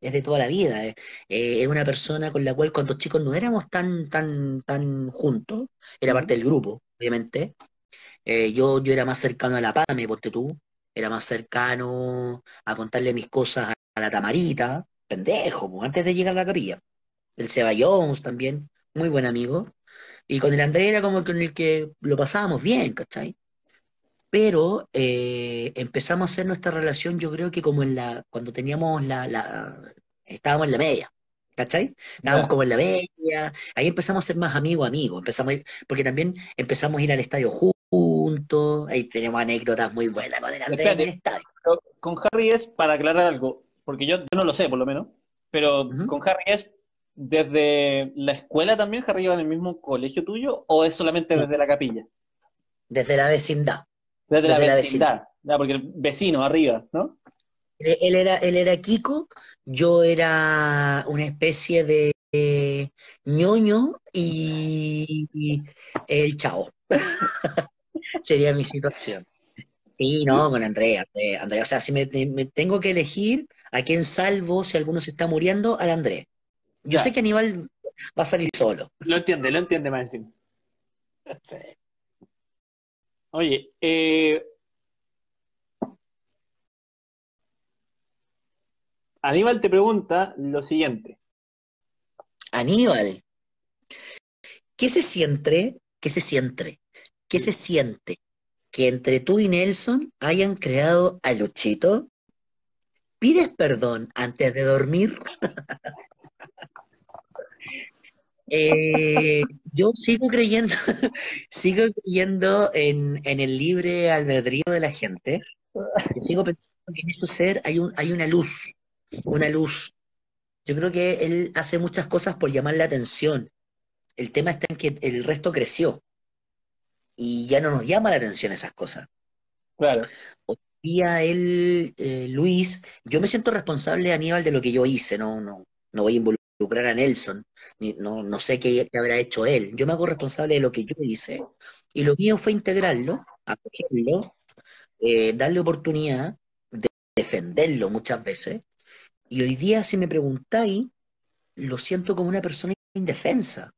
es de toda la vida. eh. Eh, es una persona con la cual cuando chicos no éramos tan, tan, tan juntos, era parte del grupo, obviamente. Eh, yo, yo era más cercano a la Pame, ponte tú, era más cercano a contarle mis cosas a, a la Tamarita, pendejo, antes de llegar a la capilla. El Seba Jones también, muy buen amigo. Y con el Andrés era como con el que lo pasábamos bien, ¿cachai? Pero eh, empezamos a hacer nuestra relación, yo creo que como en la, cuando teníamos la, la, estábamos en la media, ¿cachai? Estábamos Ya. como en la media, ahí empezamos a ser más amigos, amigos, empezamos a ir- porque también empezamos a ir al estadio juntos, ahí tenemos anécdotas muy buenas con el Andrés en el estadio. Con Harry es, para aclarar algo, porque yo, yo no lo sé por lo menos, pero Ujú. con Harry es desde la escuela también, Harry iba en el mismo colegio tuyo, o es solamente desde la capilla? Desde la vecindad. Desde la la vecindad, ya, porque el vecino arriba, ¿no? Él era, él era Kiko, yo era una especie de eh, ñoño y, y el chavo. Sería mi situación. Sí, no, con Andrea, eh, Andrea. O sea, si me, me tengo que elegir a quién salvo si alguno se está muriendo, al Andrés. Yo Ya. sé que Aníbal va a salir solo. Lo entiende, lo entiende más encima. Oye, eh, Aníbal te pregunta lo siguiente. Aníbal, ¿qué se siente? ¿Qué se siente? ¿Qué se siente que entre tú y Nelson hayan creado a Luchito? ¿Pides perdón antes de dormir? Eh, yo sigo creyendo, sigo creyendo en, en el libre albedrío de la gente. Yo sigo pensando que en ese ser hay un, hay una luz, una luz. Yo creo que él hace muchas cosas por llamar la atención. El tema está en que el resto creció y ya no nos llama la atención esas cosas. Claro. Hoy día él, eh, Luis, yo me siento responsable, Aníbal, de lo que yo hice, no, no, no voy a involucrar a Nelson, no, no sé qué, qué habrá hecho él. Yo me hago responsable de lo que yo hice y lo mío fue integrarlo, acogerlo, eh, darle oportunidad de defenderlo muchas veces Y hoy día, si me preguntáis, lo siento como una persona indefensa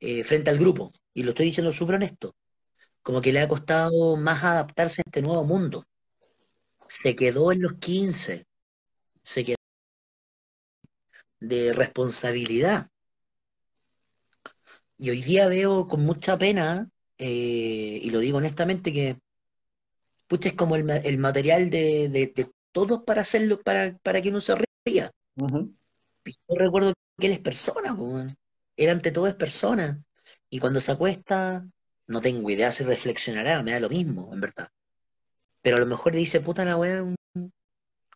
eh, frente al grupo. Y lo estoy diciendo súper honesto. Como que le ha costado más adaptarse a este nuevo mundo. Se quedó en los 15. Se quedó de responsabilidad. Y hoy día veo con mucha pena, eh, y lo digo honestamente, que pucha, es como el, el material de, de- de todos para hacerlo, para, para que uno se ría. Ujú. Yo recuerdo que él es persona, weón. Él ante todo es persona. Y cuando se acuesta, no tengo idea si reflexionará, me da lo mismo, en verdad. Pero a lo mejor dice, puta la weá,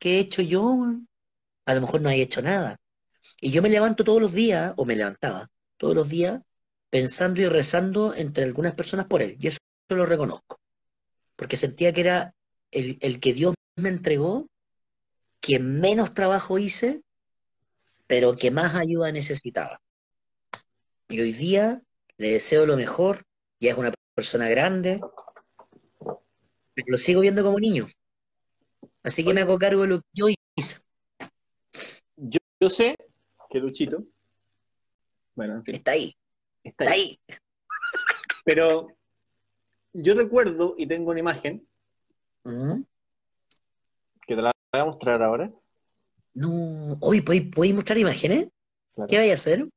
¿qué he hecho yo? A lo mejor no he hecho nada. Y yo me levanto todos los días, o me levantaba todos los días, pensando y rezando entre algunas personas por él. Y eso lo reconozco. Porque sentía que era el, el que Dios me entregó, quien menos trabajo hice, pero que más ayuda necesitaba. Y hoy día le deseo lo mejor, ya es una persona grande, pero lo sigo viendo como niño. Así que me hago cargo de lo que yo hice. Yo, yo sé que Luchito, bueno, en fin, Está ahí, está está ahí. ahí. Pero yo recuerdo y tengo una imagen ¿Mm? que te la voy a mostrar ahora. No, hoy ¿podéis, mostrar imágenes? Claro. ¿Qué vais a hacer?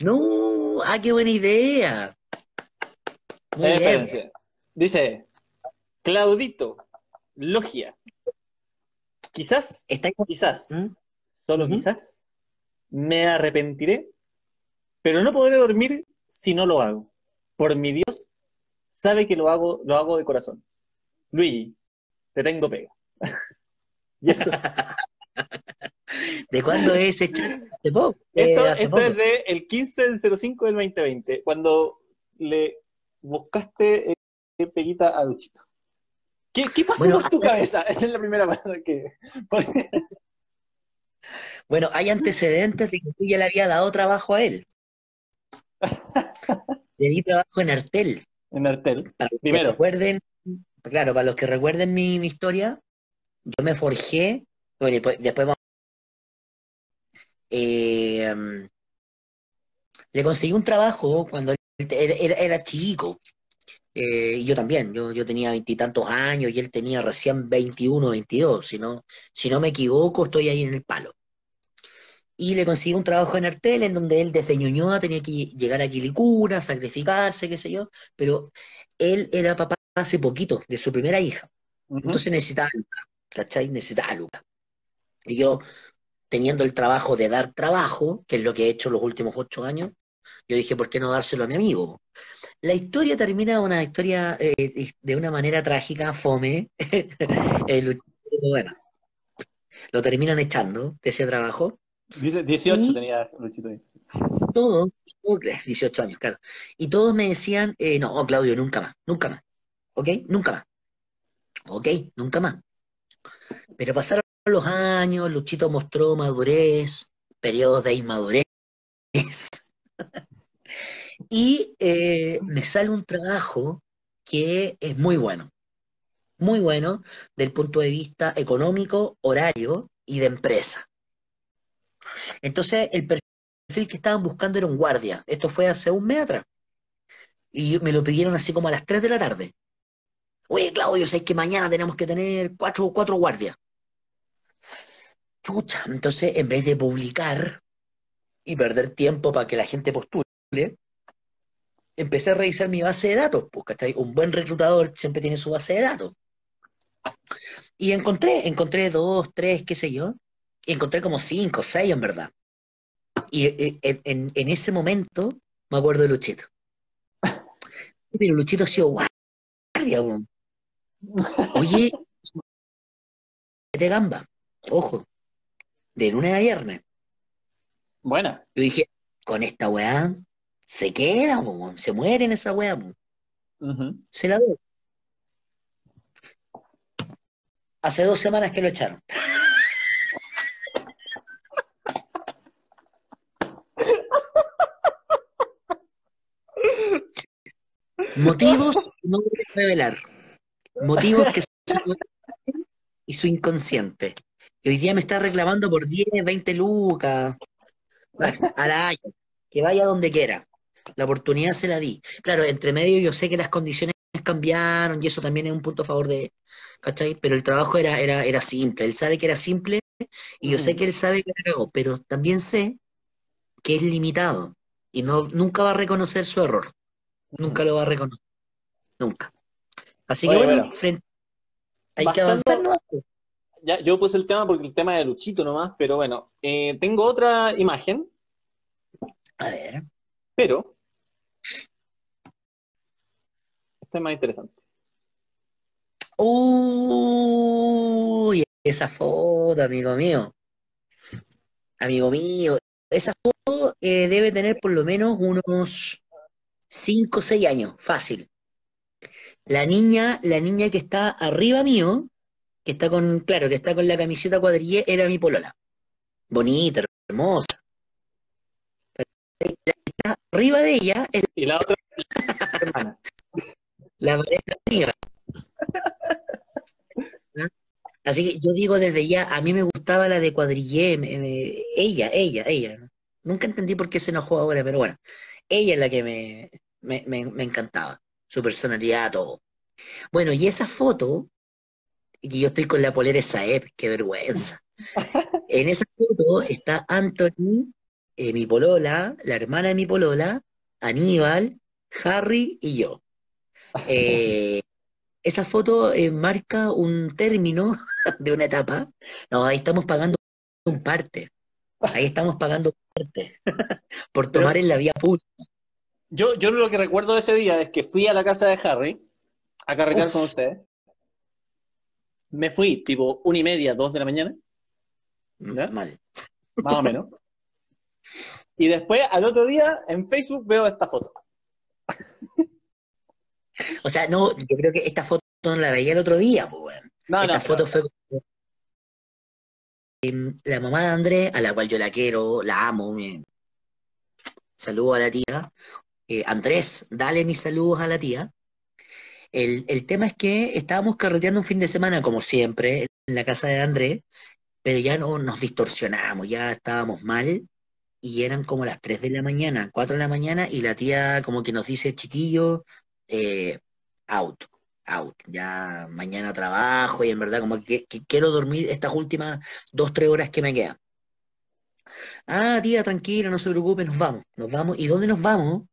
No, ah, qué buena idea. Muy bien. Dice, Claudito, logia. Quizás, Está ahí. quizás, ¿Mm? Solo Ujú. quizás, me arrepentiré, pero no podré dormir si no lo hago. Por mi Dios, sabe que lo hago, lo hago de corazón. Luigi, te tengo pega. y eso, ¿De cuándo es este? Esto, Eh, esto es de el 15 del 05 del 2020, cuando le buscaste eh, peguita a Luchito. ¿Qué, qué pasó Bueno, por tu cabeza? Esa es la primera palabra que... Bueno, hay antecedentes de que tú ya le había dado trabajo a él. Le di trabajo en Artel. en Artel. Para Primero. recuerden, claro, para los que recuerden mi, mi historia, yo me forjé, bueno, después, después vamos- eh, um, le conseguí un trabajo cuando él era, era- era chico, eh, y yo también, yo, yo tenía veintitantos años y él tenía recién 21, 22, si no, si no me equivoco, estoy ahí en el palo. Y le conseguí un trabajo en Artel en donde él desde Ñuñoa tenía que llegar a Quilicura, sacrificarse, qué sé yo, pero él era papá hace poquito de su primera hija, entonces necesitaba lucas, ¿cachai? Necesitaba lucas. Y yo, teniendo el trabajo de dar trabajo, que es lo que he hecho los últimos ocho años, yo dije, ¿por qué no dárselo a mi amigo? La historia termina una historia eh, de una manera trágica, fome. El- bueno, lo terminan echando de ese trabajo. Dice 18 Y- tenía Luchito ahí. Todos, todos, 18 años, claro. Y todos me decían, eh, no, Claudio, nunca más, nunca más. ¿Ok? Nunca más. ¿Ok? Nunca más. Pero pasaron los años, Luchito mostró madurez, periodos de inmadurez. Y eh, me sale un trabajo que es muy bueno, muy bueno del punto de vista económico, horario y de empresa. Entonces, el perfil que estaban buscando era un guardia. Esto fue hace un mes atrás. Y me lo pidieron así como a las 3 de la tarde. Oye, Claudio, sabes que mañana tenemos que tener cuatro, cuatro guardias. Chucha, entonces en vez de publicar y perder tiempo para que la gente postule, empecé a revisar mi base de datos, pues, ¿cachai? Un buen reclutador siempre tiene su base de datos. Y encontré, encontré dos, tres, qué sé yo, y encontré como cinco, seis en verdad. Y eh, en, en- en ese momento me acuerdo de Luchito. Pero Luchito ha sido guardia. Oye, de gamba, ojo, de lunes a viernes. Buena. Yo dije, con esta weá se queda, weón, se muere en esa weá. Ujú. se la doy. Hace dos semanas que lo echaron. Motivos no voy a revelar. Motivos que son y su inconsciente. Y hoy día me está reclamando por 10, 20 lucas. A la año. Que vaya donde quiera. La oportunidad se la di. Claro, entre medio yo sé que las condiciones cambiaron y eso también es un punto a favor de, ¿cachai? Pero el trabajo era, era, era simple. Él sabe que era simple y yo sé que él sabe que era pero también sé que es limitado y no, nunca va a reconocer su error. Nunca lo va a reconocer. Nunca. Así que bueno, hay que avanzar, ¿no? Ya, yo puse el tema porque el tema de Luchito nomás, pero bueno, eh, tengo otra imagen. A ver. Pero, este es más interesante. Uy, esa foto, amigo mío. Amigo mío, esa foto eh, debe tener por lo menos unos 5 o 6 años, fácil. La niña, la niña que está arriba mío, que está con, claro, que está con la camiseta cuadrille, era mi polola. Bonita, hermosa. La que está arriba de ella es y la otra hermana. La pareja amiga. Así que yo digo desde ya, a mí me gustaba la de cuadrillé, ella, ella, ella. Nunca entendí por qué se enojó ahora, pero bueno, ella es la que me, me, me, encantaba, su personalidad, todo. Bueno, y esa foto, y yo estoy con la polera Saeb, qué vergüenza. En esa foto está Anthony, eh, mi polola, la hermana de mi polola, Aníbal, Harry y yo. Eh, esa foto eh, marca un término de una etapa. No, ahí estamos pagando un parte. Ahí estamos pagando un parte por tomar en la vía pública. Yo, yo lo que recuerdo de ese día es que fui a la casa de Harry a carretear con ustedes. Me fui tipo una y media, dos de la mañana. Mal. Más o menos. Y después, al otro día, en Facebook veo esta foto. O sea, no, yo creo que esta foto no la veía el otro día, pues, No, esta no, foto fue em, la mamá de Andrés, a la cual yo la quiero, la amo. Me... Saludo a la tía. Eh, Andrés, dale mis saludos a la tía. El, el, tema es que estábamos carreteando un fin de semana, como siempre, en la casa de Andrés, pero ya no nos distorsionamos, ya estábamos mal, y eran como las 3 de la mañana, 4 de la mañana, y la tía como que nos dice, chiquillo, eh, out, out. Ya mañana trabajo y en verdad como que, quiero dormir estas últimas dos, tres horas que me quedan. Ah, tía, tranquila, no se preocupe, nos vamos, nos vamos. ¿Y dónde nos vamos?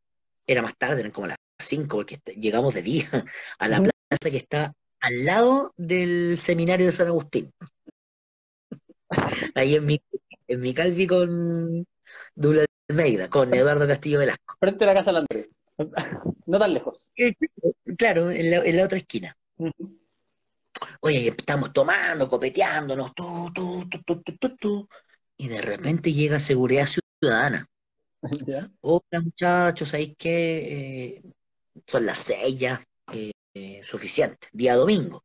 Era más tarde, eran como las 5, porque llegamos de día a la plaza que está al lado del seminario de San Agustín. Ahí en mi, en mi calvi con Dula Almeida, con Eduardo Castillo Velasco. Frente a la casa de Andrés. No tan lejos. Claro, en la, otra esquina. Oye, estamos tomando, copeteándonos, tú, tú, tú, tú, y de repente llega Seguridad Ciudadana. Hola muchachos, ¿sabéis qué? Eh, son las seis ya, eh, suficiente, día domingo.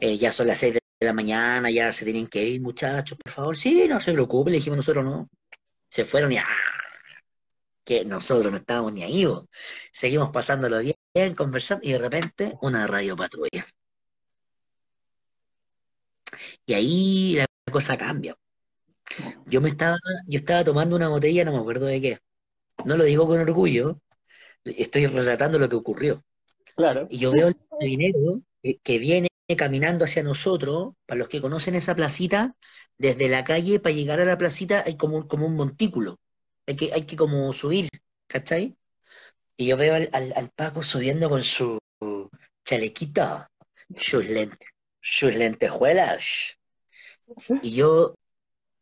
Eh, ya son las seis de la mañana, ya se tienen que ir, muchachos, por favor. Sí, no se preocupen, le dijimos nosotros no. Se fueron y ¡ah! que nosotros no estábamos ni ahí, seguimos pasándolo bien, conversando, y de repente una radio patrulla. Y ahí la cosa cambia. Yo me estaba, yo estaba tomando una botella, no me acuerdo de qué. No lo digo con orgullo, estoy relatando lo que ocurrió. Claro. Y yo veo el dinero que viene caminando hacia nosotros, para los que conocen esa placita, desde la calle para llegar a la placita hay como, como un montículo hay que, hay que como subir, ¿cachai? Y yo veo al, al, Paco subiendo con su chalequita, sus lentes, sus lentejuelas. Y yo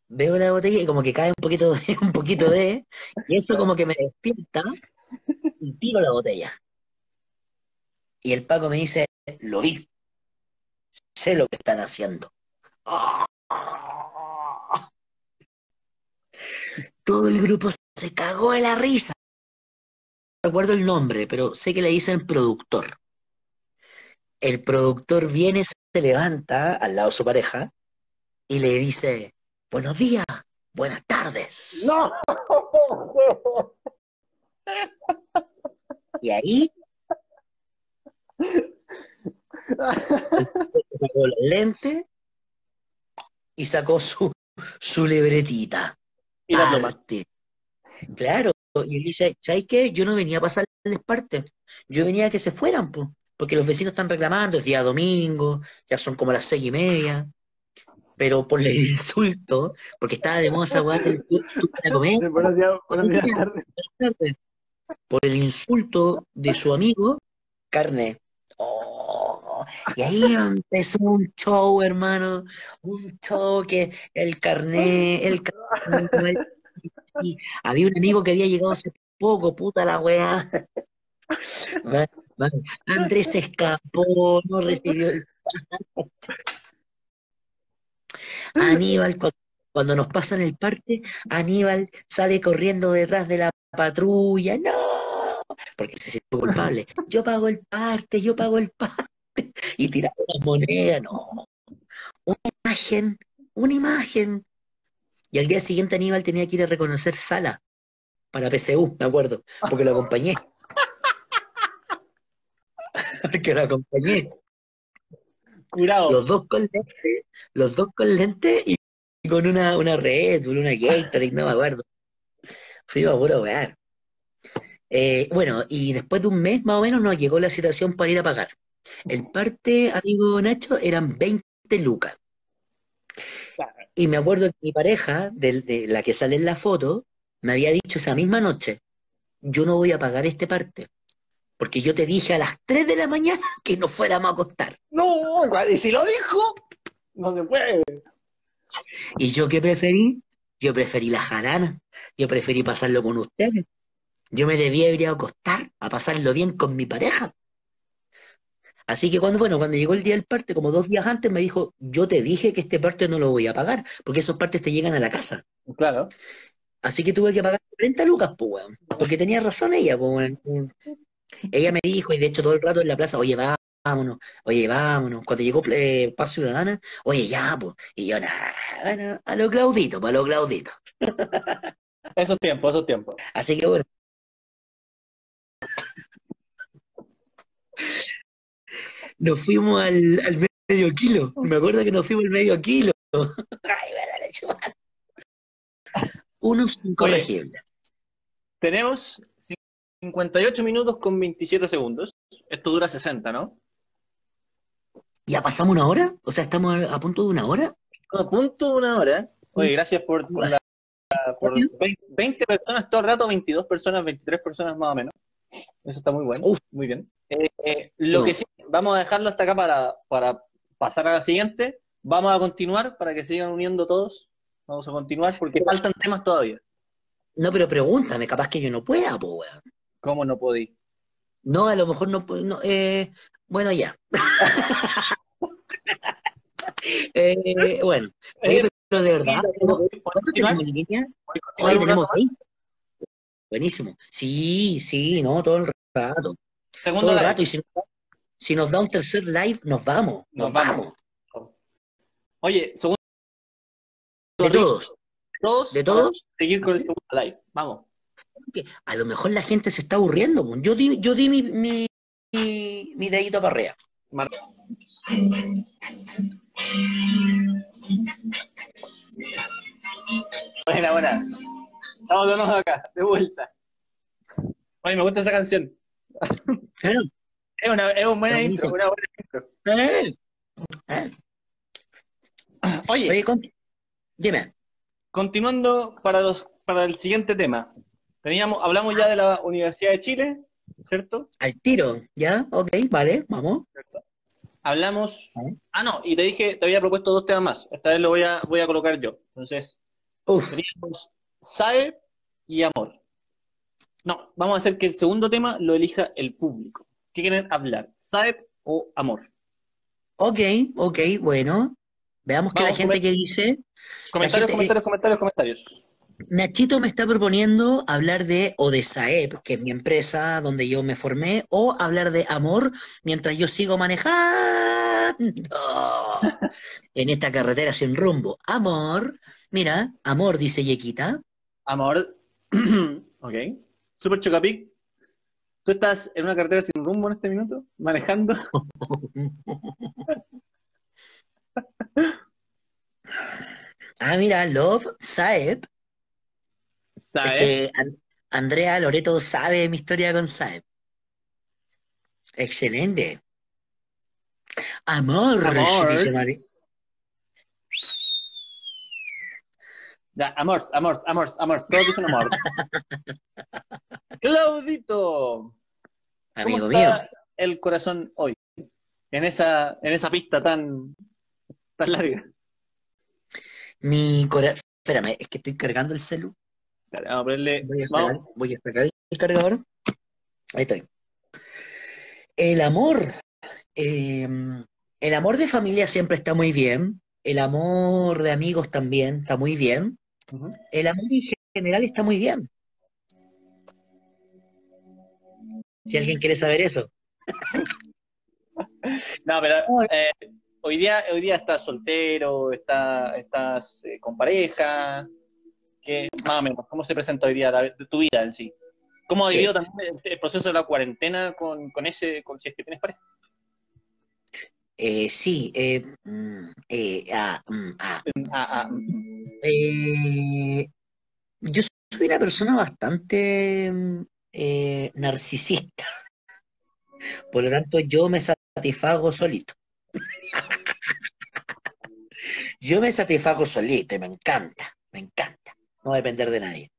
veo la botella y como que cae un poquito de, un poquito de, y eso como que me despierta y tiro la botella. Y el Paco me dice, lo vi, sé lo que están haciendo. Todo el grupo se cagó de la risa. No recuerdo el nombre, pero sé que le dicen productor. El productor viene, se levanta al lado de su pareja y le dice, buenos días, buenas tardes. No. Y ahí sacó el lente y sacó su, su libretita. Y la Parte. Claro, y él dice, ¿sabes qué? Yo no venía a pasarles parte, yo venía a que se fueran, pues, porque los vecinos están reclamando, es día domingo, ya son como las seis y media, pero por el insulto, porque estaba de moda esta weá del para comer, Buenos días, buenos días, por el insulto de su amigo, carne. Oh, y ahí empezó un show, hermano, un show que el carné, el carné, y había un amigo que había llegado hace poco, puta la weá. Andrés escapó, no recibió el Aníbal, cu- cuando nos pasan el parte, Aníbal sale corriendo detrás de la patrulla, no, porque se siente culpable. Yo pago el parte, yo pago el parte, y tiraba las monedas, no. Una imagen, una imagen. Y al día siguiente Aníbal tenía que ir a reconocer sala para PSU, me acuerdo, porque lo acompañé. Porque lo acompañé. Curado. Los dos con lentes, los dos con lentes y y con una, una Red Bull, una Gatorade, no me acuerdo. Fuimos a puro wear. Eh, bueno, y después de un mes más o menos nos llegó la citación para ir a pagar. El parte, amigo Nacho, eran 20 lucas. Y me acuerdo que mi pareja, de, la que sale en la foto, me había dicho esa misma noche, yo no voy a pagar este parte, porque yo te dije a las 3 de la mañana que nos fuéramos a acostar. No, y si lo dijo, no se puede. ¿Y yo qué preferí? Yo preferí la jarana, yo preferí pasarlo con ustedes. Yo me debía ir a acostar, a pasarlo bien con mi pareja. Así que cuando, bueno, cuando llegó el día del parte, como dos días antes, me dijo, yo te dije que este parte no lo voy a pagar, porque esos partes te llegan a la casa. Claro. Así que tuve que pagar 30 lucas, pues, weón. Porque tenía razón ella, pues, weón. Ella me dijo, y de hecho todo el rato en la plaza, oye, vámonos, oye, vámonos. Cuando llegó eh, Paz Ciudadana, oye, ya, pues. Y yo, nada, a lo Claudito, para lo Claudito. Esos tiempos, esos tiempos. Así que bueno. Nos fuimos al, al medio kilo. Me acuerdo que nos fuimos al medio kilo. Ay, me la. Unos incorregibles. Tenemos 58 minutos con 27 segundos. Esto dura 60, ¿no? ¿Ya pasamos una hora? O sea, ¿estamos a, a punto de una hora? A punto de una hora. Oye, gracias por, por la- por 20, 20 personas todo el rato, 22 personas, 23 personas más o menos. Eso está muy bueno. Uf. Muy bien. Eh, eh, lo No. que sí, vamos a dejarlo hasta acá para, para pasar a la siguiente. Vamos a continuar para que sigan uniendo todos. Vamos a continuar porque faltan temas todavía. No, pero pregúntame, capaz que yo no pueda, pues, weón. ¿Cómo no podí? No, a lo mejor no, no eh, bueno, ya. Eh, bueno, oye, pero de verdad, ¿cuánto ¿Puedo continuar? tenemos en línea? ¿Puedo continuar Hoy un tenemos rato más? 20. Buenísimo. Sí, sí, no, todo el rato. Segundo Todo el rato. Y si, si nos da un tercer live, nos vamos. Nos, Nos vamos. vamos. Oye, segundo De todos. todos. De todos. Seguir con el segundo live. Vamos. A lo mejor la gente se está aburriendo. Yo di, yo di mi, mi, mi, mi dedito para arriba. Mar- Buena, buena. Estamos de nuevo acá, de vuelta. Oye, me gusta esa canción. Claro. Es una, es un buena Bonito. intro, una buena intro. Eh. Eh. Oye, Oye, con- dime. continuando para los para el siguiente tema. Teníamos, hablamos ya de la Universidad de Chile, ¿cierto? Al tiro. ¿Ya? Ok, vale, vamos. Hablamos. ¿Eh? Ah, no, y te dije, te había propuesto dos temas más. Esta vez lo voy a, voy a colocar yo. Entonces, Uf, teníamos SAE y amor. No, vamos a hacer que el segundo tema lo elija el público. ¿Qué quieren hablar? ¿SAEP o amor? ok, ok, bueno. Veamos qué la gente que dice. Comentarios, gente- comentarios, comentarios, comentarios. Nachito me está proponiendo hablar de o de Saep, que es mi empresa donde yo me formé, o hablar de amor mientras yo sigo manejando en esta carretera sin rumbo. Amor, mira, amor, dice Yequita. Amor. ok. Super Chocapic. ¿Tú estás en una carretera sin rumbo en este minuto? ¿Manejando? Ah, mira, Love, Saeb. ¿Sabes? Es que An- Andrea Loreto sabe mi historia con Saeb. Excelente. Amor, Amor. amor, amor, amor, amor. Todos dicen amor. Claudito, ¿cómo Amigo mío. está el corazón hoy? En esa, en esa pista tan, tan larga. Mi corazón. Espérame, es que estoy cargando el celu. Dale, vamos a ponerle. Voy a sacar, voy a sacar el cargador. Ahí estoy. El amor. eh, el amor de familia siempre está muy bien. El amor de amigos también está muy bien. El amor en general está muy bien. Si alguien quiere saber eso. No, pero eh, hoy día, hoy día estás soltero, está, estás eh, con pareja. ¿Qué, más o menos, ¿cómo se presenta hoy día la- tu vida en sí? ¿Cómo Sí. vivido también el, el proceso de la cuarentena con, con ese, con si es que tienes pareja? Eh, sí, eh, mm, eh, ah, mm, ah. Ah, mm, Eh, yo soy una persona bastante eh, narcisista. Por lo tanto, yo me satisfago solito. Yo me satisfago solito y me encanta, me encanta. No depender de nadie.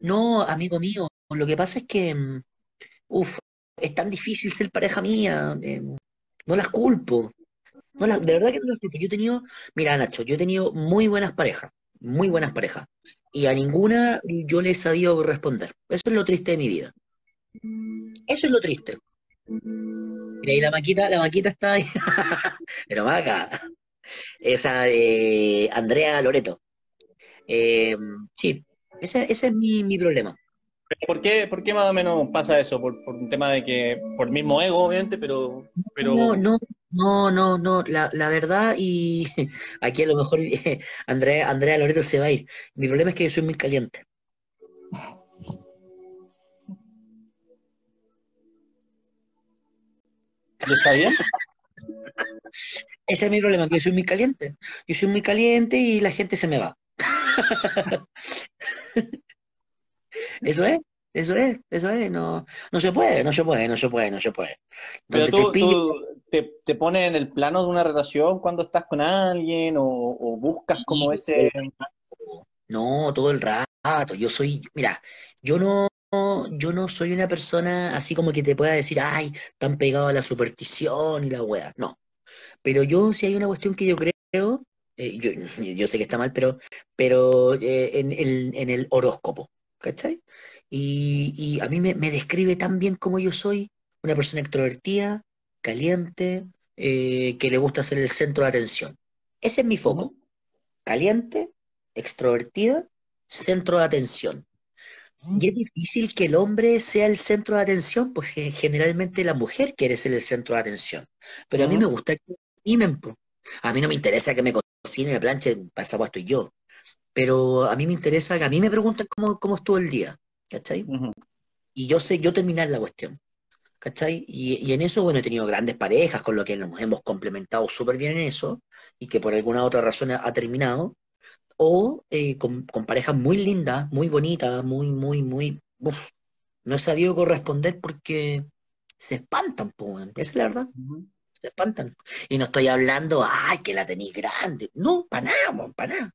No, amigo mío, lo que pasa es que, mm, uf, es tan difícil ser pareja mía. eh, no las culpo. No las- de verdad que no las culpo. Yo he tenido, mira, Nacho, yo he tenido muy buenas parejas, muy buenas parejas. Y a ninguna yo le he sabido responder. Eso es lo triste de mi vida. Eso es lo triste. Mira, ahí la maquita, la maquita está ahí. Pero vaca. Esa, eh, Andrea Loreto. Eh, sí, ese, ese es mi, mi problema. ¿Por qué, por qué más o menos pasa eso? Por, por un tema de que, por el mismo ego, obviamente, pero, pero No, no, no, no, no, la, la verdad, y aquí a lo mejor Andrea, Andrea Loreto se va a ir. Mi problema es que yo soy muy caliente. ¿y está bien? Ese es mi problema, que yo soy muy caliente. Yo soy muy caliente y la gente se me va. Eso es, eso es, eso es. No, no se puede, no se puede, no se puede, no se puede. Pero Donde te tú, pillo, tú te, te pones en el plano de una relación cuando estás con alguien o, o buscas como ese... No, todo el rato. Yo soy, mira, yo no, yo no soy una persona así como que te pueda decir, ay, tan pegado a la superstición y la wea. No. Pero yo, si hay una cuestión que yo creo, eh, yo, yo sé que está mal, pero, pero eh, en el, en el horóscopo, ¿cachai? Y, y a mí me, me describe tan bien como yo soy, una persona extrovertida, caliente, eh, que le gusta ser el centro de atención. Ese es mi foco. Caliente, extrovertida, centro de atención. Y es difícil que el hombre sea el centro de atención, pues generalmente la mujer quiere ser el centro de atención. Pero a mí me gusta que me mimen. A mí no me interesa que me cocine, me planche, para esa hueá estoy yo. Pero a mí me interesa que a mí me pregunten cómo, cómo estuvo el día, ¿cachai? Ujú. Y yo sé yo terminar la cuestión, ¿cachai? Y, y en eso, bueno, he tenido grandes parejas con lo que nos hemos complementado súper bien en eso, y que por alguna otra razón ha, ha terminado, o eh, con, con parejas muy lindas, muy bonitas, muy, muy, muy... uf, no he sabido corresponder porque se espantan. Esa es la verdad. Se espantan. Y no estoy hablando, ay, que la tenéis grande. No, para nada, para nada.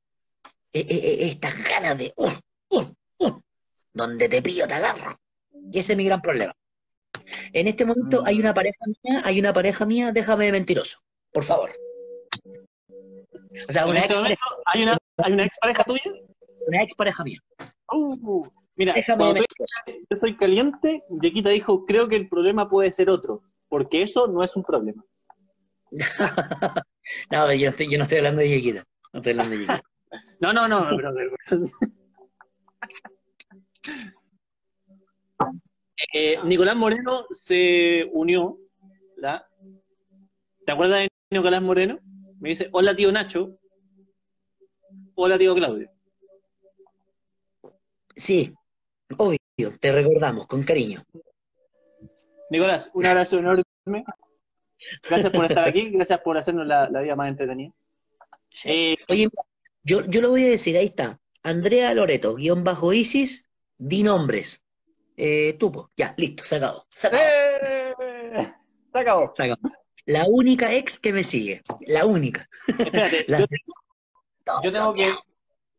Eh, eh, eh, estas ganas de... uh, uh, uh, donde te pillo te agarro. Y ese es mi gran problema. En este momento hay una pareja mía, hay una pareja mía, déjame de mentiroso, por favor. O sea, En una este ex, momento, ¿hay una, ¿hay una expareja tuya? una ex pareja mía. Uh, mira, Déjame de tú yo soy caliente, Yequita dijo, creo que el problema puede ser otro, porque eso no es un problema. No, yo, estoy, yo no estoy hablando de Yequita. No estoy hablando de Yequita. No, no, no, pero... Eh, Nicolás Moreno se unió, ¿la? ¿te acuerdas de Nicolás Moreno? Me dice, hola tío Nacho, hola tío Claudio. Sí, obvio, te recordamos, con cariño. Nicolás, un abrazo enorme. Gracias por estar aquí, gracias por hacernos la, la vida más entretenida. Sí. Eh, Oye, Yo, yo lo voy a decir, ahí está. Andrea Loreto, guion bajo Isis, di nombres. Eh, tupo, ya, listo, se acabó. Se acabó. ¡Eh! Se acabó. se acabó. La única ex que me sigue, la única. Espérate, La- yo, yo tengo que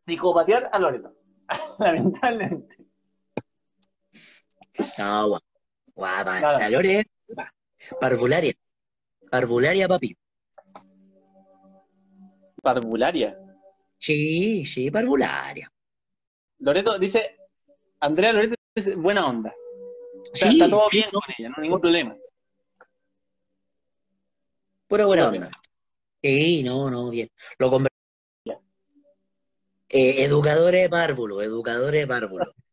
psicopatear a Loreto. Lamentablemente. No, guapa, guapa, la Lore, parvularia, parvularia, papi. Parvularia. Sí, sí, parvularia. Loreto dice, Andrea Loreto es buena onda. O sea, Sí, está todo bien no. con ella, no hay ningún problema. Pura buena onda. Sí, no, no, bien. Lo conver- Eh, educadores de párvulo, educadores de párvulo. Sí, sí.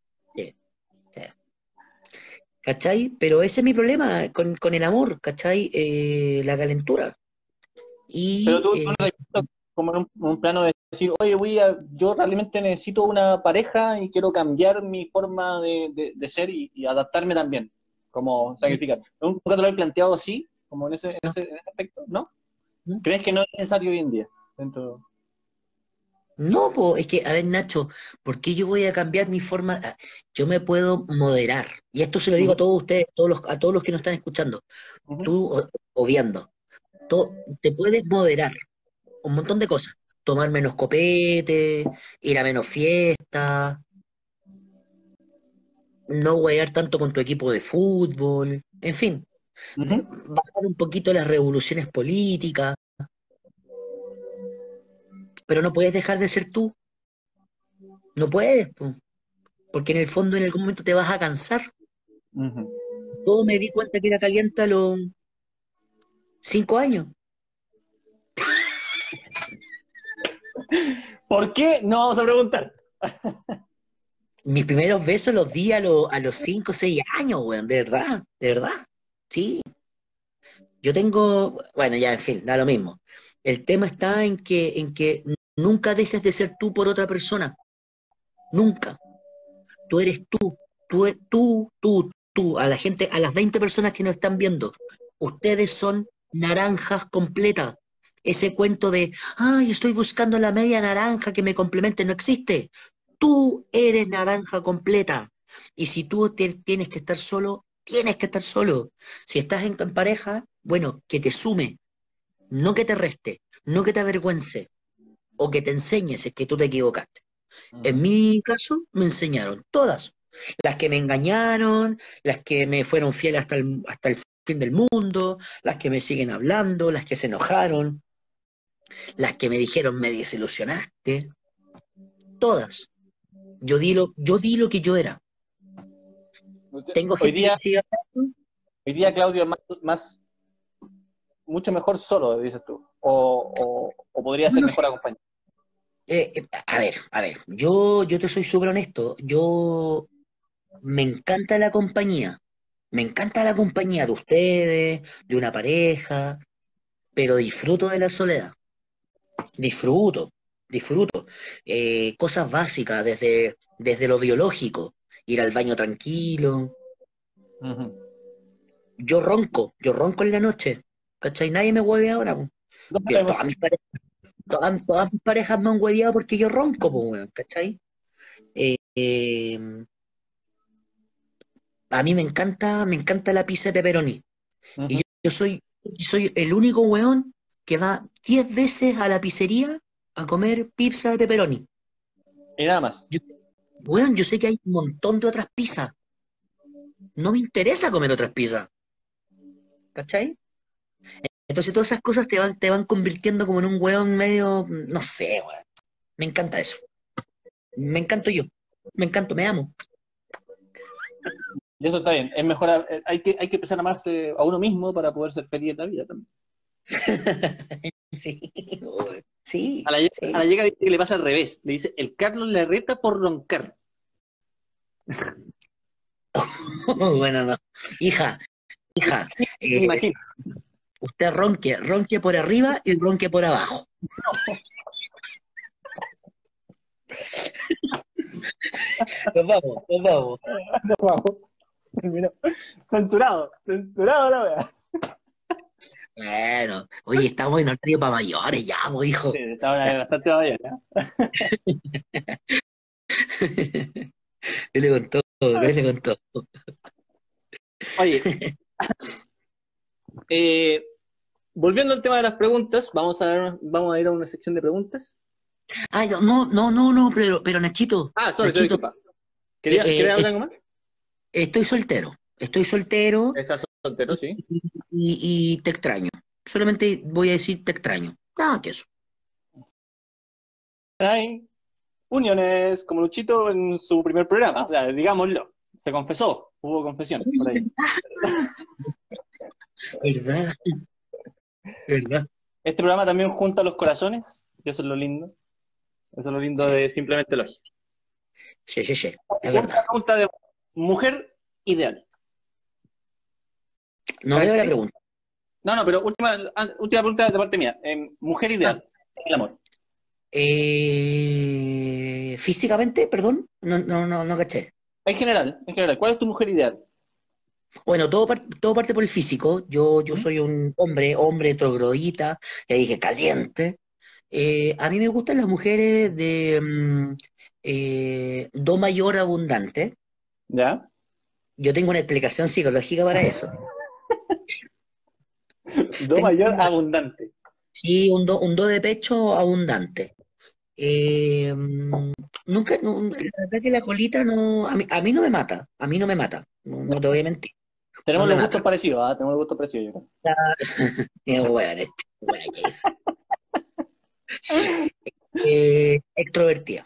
¿Cachai? Pero ese es mi problema con, con el amor, ¿cachai? Eh, la calentura. Y Pero tú, eh, tú como en un, plano de decir, oye, voy a, yo realmente necesito una pareja y quiero cambiar mi forma de, de- de ser y, y adaptarme también, como sacrificar. ¿Nunca te lo has planteado así, como en ese, en ese, en ese aspecto? ¿No? No. ¿Crees que no es necesario hoy en día? Dentro... No, po, es que, a ver, Nacho, ¿por qué yo voy a cambiar mi forma? Ah, Yo me puedo moderar. Y esto se lo digo a todos ustedes, todos los, a todos los que nos están escuchando, tú o, o viendo. To- te puedes moderar un montón de cosas. Tomar menos copete, ir a menos fiestas, no guayar tanto con tu equipo de fútbol, en fin, bajar un poquito las revoluciones políticas. Pero no puedes dejar de ser tú. No puedes, po. porque en el fondo en algún momento te vas a cansar. Ujú. Todo me di cuenta que era caliente a los cinco años. ¿Por qué? No vamos a preguntar. Mis primeros besos los di a, los a los cinco o seis años, weón, de verdad, de verdad. Sí. Yo tengo, bueno, ya, en fin, da lo mismo. El tema está en que, en que nunca dejes de ser tú por otra persona. Nunca. Tú eres tú. Tú, e- tú, tú, tú. A la gente, a las 20 personas que nos están viendo, ustedes son naranjas completas. Ese cuento de, ay, estoy buscando la media naranja que me complemente, no existe. Tú eres naranja completa. Y si tú tienes que estar solo, tienes que estar solo. Si estás en pareja, bueno, que te sume, no que te reste, no que te avergüence, o que te enseñe si es que tú te equivocaste. En mi caso, me enseñaron todas. Las que me engañaron, las que me fueron fieles hasta el, hasta el fin del mundo, las que me siguen hablando, las que se enojaron, las que me dijeron me desilusionaste. Todas. Yo di lo, yo di lo que yo era. Tengo hoy gente día, que hoy día Claudio más, más- mucho mejor solo, dices tú. O, o, o podría ser No mejor acompañado. Eh, eh, a ver, a ver, yo, yo te soy súper honesto, yo me encanta la compañía, me encanta la compañía de ustedes, de una pareja, pero disfruto de la soledad, disfruto, disfruto. Eh, cosas básicas, desde, desde lo biológico, ir al baño tranquilo, yo ronco, yo ronco en la noche, ¿cachai? Nadie me hueve ahora. No Yo, sabemos. todas mis parejas, todas, todas mis parejas me han hueveado porque yo ronco, pues, weón, ¿cachai? Eh, eh, a mí me encanta, me encanta la pizza de pepperoni. Y yo, yo soy, yo soy el único weón que va 10 veces a la pizzería a comer pizza de pepperoni. Y nada más. Weón, yo sé que hay un montón de otras pizzas. No me interesa comer otras pizzas. ¿Cachai? Entonces todas esas cosas te van, te van convirtiendo como en un weón medio, no sé, weón. Me encanta eso. Me encanto yo. Me encanto, me amo. Y eso está bien. Es mejor, eh, hay que, hay que empezar a amarse a uno mismo para poder ser feliz en la vida también. Sí, sí. A la, sí. a la llega dice que le pasa al revés. Le dice, el Carlos le reta por roncar. Bueno, no. Hija, hija, Me eh, imagino. Usted ronque, ronque por arriba y ronque por abajo. Nos vamos, nos vamos. Mira, censurado, censurado la wea. Bueno, oye, estamos en horario para mayores ya, pues, hijo. Sí, está bastante mayor, ¿no? Dele con todo, dele con todo. Oye, eh, volviendo al tema de las preguntas, vamos a, dar- vamos a ir a una sección de preguntas. Ay, no, no, no, no, pero, pero Nachito, Ah, sorry, sorry, Nachito, disculpa. ¿Querías, Eh, ¿querías eh, hablar algo más? estoy soltero, estoy soltero Estás soltero, sí. y, y te extraño. Solamente voy a decir te extraño. Nada que eso. Hay uniones como Luchito en su primer programa, o sea, digámoslo. Se confesó, hubo confesión por ahí. ¿Verdad? ¿Verdad? Este programa también junta los corazones, y eso es lo lindo. Eso es lo lindo de simplemente lógica. Sí, sí, sí, es. Una pregunta de mujer ideal. No veo la pregunta. No, no, pero última, última pregunta de parte mía. Eh, mujer ideal, el amor. Eh, físicamente, perdón, no, no, no, no caché. En general, en general, ¿cuál es tu mujer ideal? Bueno, todo, par- todo parte por el físico. Yo, yo soy un hombre, hombre troglodita, ya dije caliente. Eh, a mí me gustan las mujeres de mm, eh, do mayor abundante. ¿Ya? Yo tengo una explicación psicológica para eso. Do mayor abundante. Y un do, un do de pecho abundante. Eh, mm, nunca, no, la verdad que la colita no, a mí, a mí no me mata, a mí no me mata, no, no te voy a mentir. Tenemos No los gustos parecidos, ¿ah? Tenemos los gustos parecidos, yo creo. Qué es. Eh, extrovertida.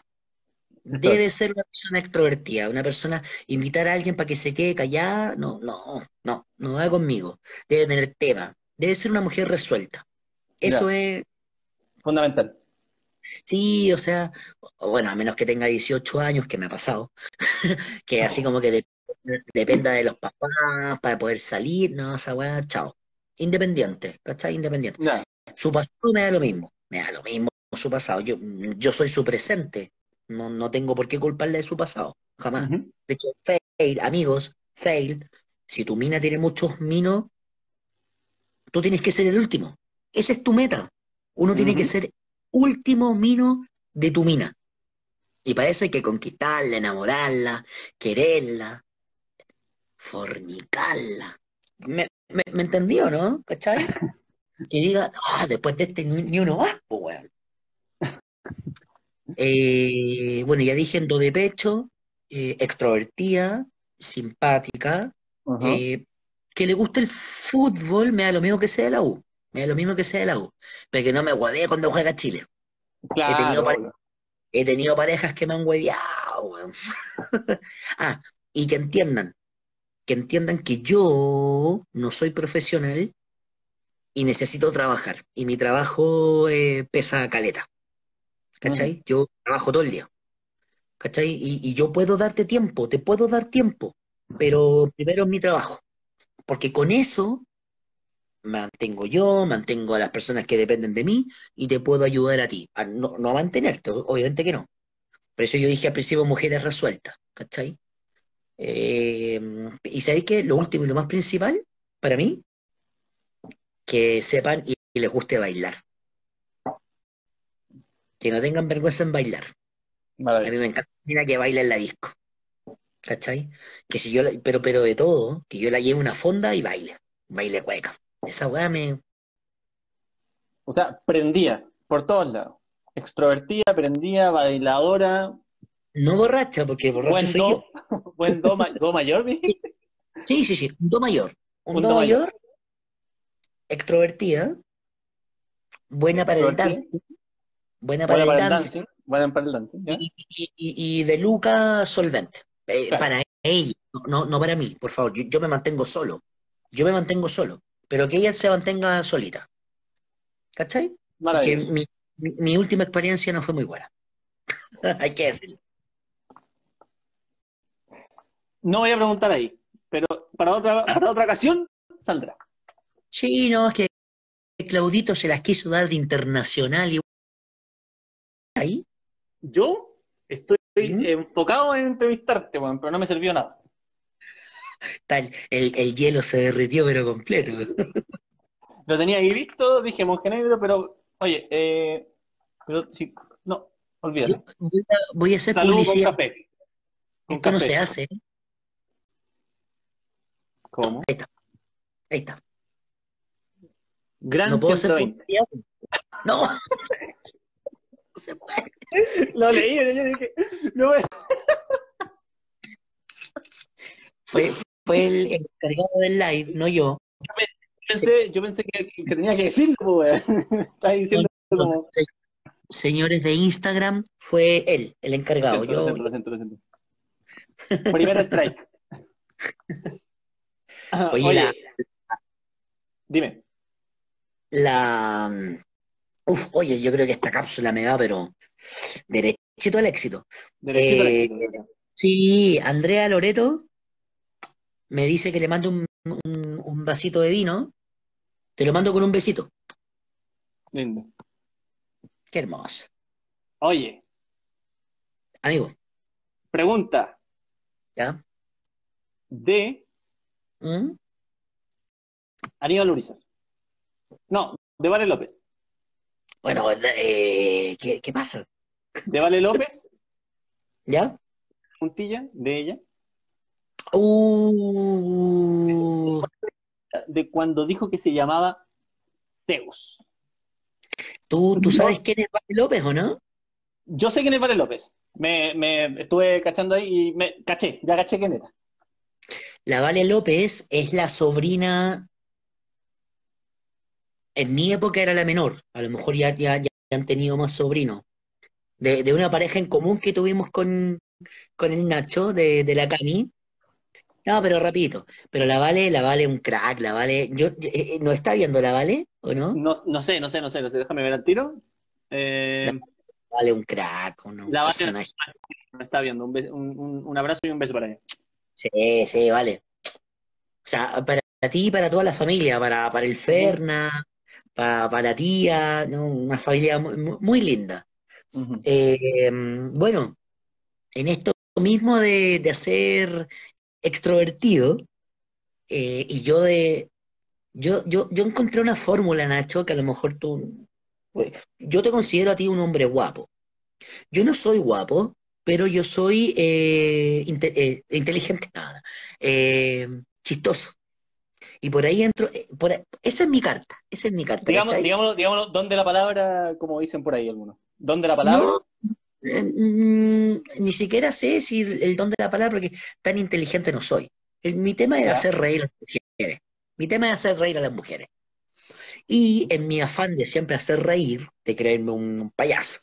Debe ser una persona extrovertida, una persona, invitar a alguien para que se quede callada, no, no, no, no va conmigo. Debe tener tema, debe ser una mujer resuelta. Eso es, Fundamental. sí, o sea, bueno, a menos que tenga 18 años, que me ha pasado, que así como que de- dependa de los papás para poder salir, no, esa weá, chao. Independiente, ¿cachai? Independiente. Su pasado me da lo mismo, me da lo mismo su pasado. Yo, yo soy su presente, no, no tengo por qué culparle de su pasado, jamás. De hecho, fail, amigos, fail, si tu mina tiene muchos minos, tú tienes que ser el último. Esa es tu meta. Uno tiene que ser último mino de tu mina. Y para eso hay que conquistarla, enamorarla, quererla, fornicarla. ¿Me, me, me entendió, no? ¿Cachai? Que diga, ah, después de este ni, ni uno más, pues, weón. Eh, bueno, ya dije en do de pecho, eh, extrovertida, simpática, eh, que le gusta el fútbol, me da lo mismo que sea de la U, me da lo mismo que sea de la U, pero que no me huevee cuando juega Chile. Claro, tenido pare- obvio. He tenido parejas que me han hueveado, weón. Ah, y que entiendan, que entiendan que yo no soy profesional y necesito trabajar, y mi trabajo eh, pesa caleta. ¿Cachai? Yo trabajo todo el día. ¿Cachai? Y, y yo puedo darte tiempo, te puedo dar tiempo, pero primero es mi trabajo. Porque con eso mantengo yo, mantengo a las personas que dependen de mí y te puedo ayudar a ti. A no, no a mantenerte, obviamente que no. Por eso yo dije al principio mujeres resueltas, ¿cachai? Eh, y sabéis que lo último y lo más principal para mí, que sepan y, y les guste bailar. Que no tengan vergüenza en bailar. A Maravilla. mí me encanta mira que baila en la disco. ¿Cachai? Que si yo la- pero, pero de todo, que yo la lleve a una fonda y baile. Baile cueca. Esa weá me. O sea, prendía por todos lados. Extrovertida, prendía, bailadora, No borracha, porque borracho buen soy yo. do, buen do, do mayor. Sí, sí, sí. Un do mayor. Un, Un do do mayor. mayor, extrovertida, buena para el dance, buena para Buena el para el dance, dancing. Buena para el dancing, ¿ya? y, y- de Luca solvente. Eh, Claro. Para ella, no, no para mí, por favor. Yo, yo me mantengo solo. Yo me mantengo solo. Pero que ella se mantenga solita. ¿Cachai? Que mi, mi- mi última experiencia no fue muy buena. Hay que decirlo. No voy a preguntar ahí, pero para otra, para otra ocasión saldrá. Sí, no, es que Claudito se las quiso dar de internacional y ahí. Yo estoy ¿Mm? enfocado en entrevistarte, weón, pero no me sirvió nada. Tal, el, el hielo se derritió pero completo. Lo tenía ahí visto, dije Montenegro, pero, oye, eh, pero sí, no, olvídalo. Voy a, voy a hacer Salud con publicidad. café. Con Esto no se hace. ¿eh? ¿Cómo? Ahí está. Gran No puedo hacer 120. publicidad. No. No se puede. Lo leí, pero yo dije, no a- Fue, fue el, el encargado del live, no yo. pensé, yo pensé que, que tenía que decirlo, pues. Estás diciendo como... Señores de Instagram, fue él, el Lo encargado. siento, Yo, lo siento, lo siento, lo siento. Primer strike. Ah, Oye, Oye, la- dime. la. Uf, oye, yo creo que esta cápsula me va, pero derechito al éxito. Derechito al Eh, éxito. Sí, Andrea Loreto me dice que le mando un, un- un vasito de vino. Te lo mando con un besito. Lindo. Qué hermoso. Oye, Amigo, pregunta ¿ya? de ¿Mm? Aníbal Urizar. No, de Vale López. Bueno, eh, ¿qué, qué pasa? De Vale López, ¿Ya? puntilla, de ella, Uh, de cuando dijo que se llamaba Zeus. ¿tú, tú No. sabes quién es Vale López o no? Yo sé quién es Vale López. Me, me estuve cachando ahí y me caché, ya caché quién era. La Vale López es la sobrina. En mi época era la menor. A lo mejor ya, ya, ya han tenido más sobrinos. De, de una pareja en común que tuvimos con, con el Nacho de, de la Cami. No, pero rapidito. Pero la Vale, la Vale un crack, la Vale. Yo, eh, eh, ¿no está viendo la Vale o no? No, no sé, no sé, no sé, no sé. Déjame ver al tiro. Eh, Vale un crack, un, un La Vale- me está viendo. Un, bes- un, un- un abrazo y un beso para ella. Sí, sí, vale. O sea, para ti y para toda la familia, para, para el Ferna, para, para la tía, ¿no? Una familia muy, muy- linda. Eh, bueno, en esto mismo de, de ser extrovertido, eh, y yo de, yo, yo, yo encontré una fórmula, Nacho, que a lo mejor tú, pues, yo te considero a ti un hombre guapo. Yo no soy guapo, pero yo soy eh, inte- eh, inteligente, nada, eh, chistoso. Y por ahí entro, eh, por ahí- esa es mi carta, esa es mi carta, Digamos, ¿cachai? digámoslo, digámoslo, ¿dónde la palabra, como dicen por ahí algunos? ¿Dónde la palabra? No, mm, ni siquiera sé si el, el don de la palabra, porque tan inteligente no soy. El- mi tema es Ya. hacer reír a las mujeres. Mi tema es hacer reír a las mujeres. Y en mi afán de siempre hacer reír, de creerme un payaso,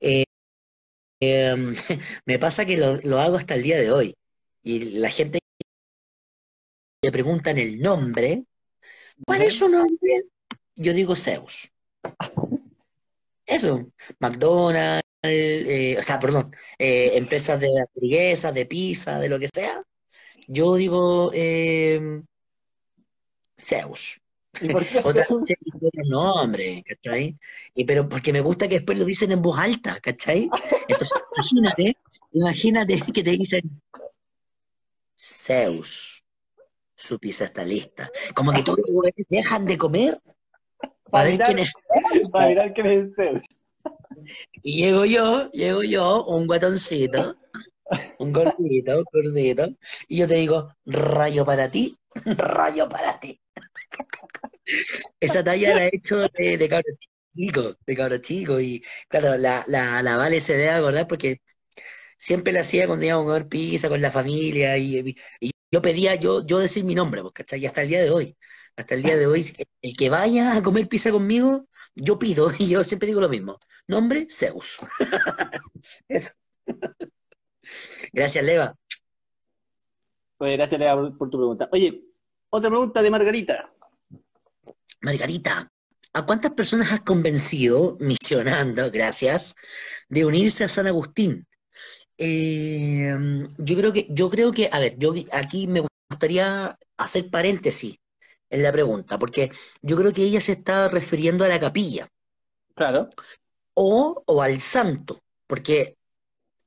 eh, eh, me pasa que lo, lo hago hasta el día de hoy. Y la gente le preguntan el nombre. ¿Cuál es su nombre? Yo digo Zeus. Eso, McDonald's, eh, o sea, perdón, eh, empresas de hamburguesas, de pizza, de lo que sea. Yo digo eh, Zeus. ¿Y por qué? Otra otro nombre, ¿cachai? Y pero porque me gusta que después lo dicen en voz alta, ¿cachai? Entonces, imagínate, imagínate que te dicen Zeus, su pizza está lista. Como que todos los dejan de comer para ver mirar. quién es. Para mirar quién es Zeus. Y llego yo, llego yo, un guatoncito, un gordito, un gordito, y yo te digo, rayo para ti, rayo para ti. Esa talla la he hecho de, de cabro chico, de cabro chico, y claro, la, la, la Vale se debe acordar porque siempre la hacía cuando íbamos a comer pizza con la familia, y, yo pedía yo, yo decir mi nombre, pues, ¿cachai? Y hasta el día de hoy, hasta el día de hoy, el que vaya a comer pizza conmigo, yo pido, y yo siempre digo lo mismo. Nombre, Zeus. Gracias, Leva. Pues gracias, por, por tu pregunta. Oye, otra pregunta de Margarita. Margarita, ¿a cuántas personas has convencido, misionando, gracias, de unirse a San Agustín? Eh, yo creo que, yo creo que, a ver, yo aquí me gustaría hacer paréntesis en la pregunta, porque yo creo que ella se está refiriendo a la capilla. Claro. o, o al santo, porque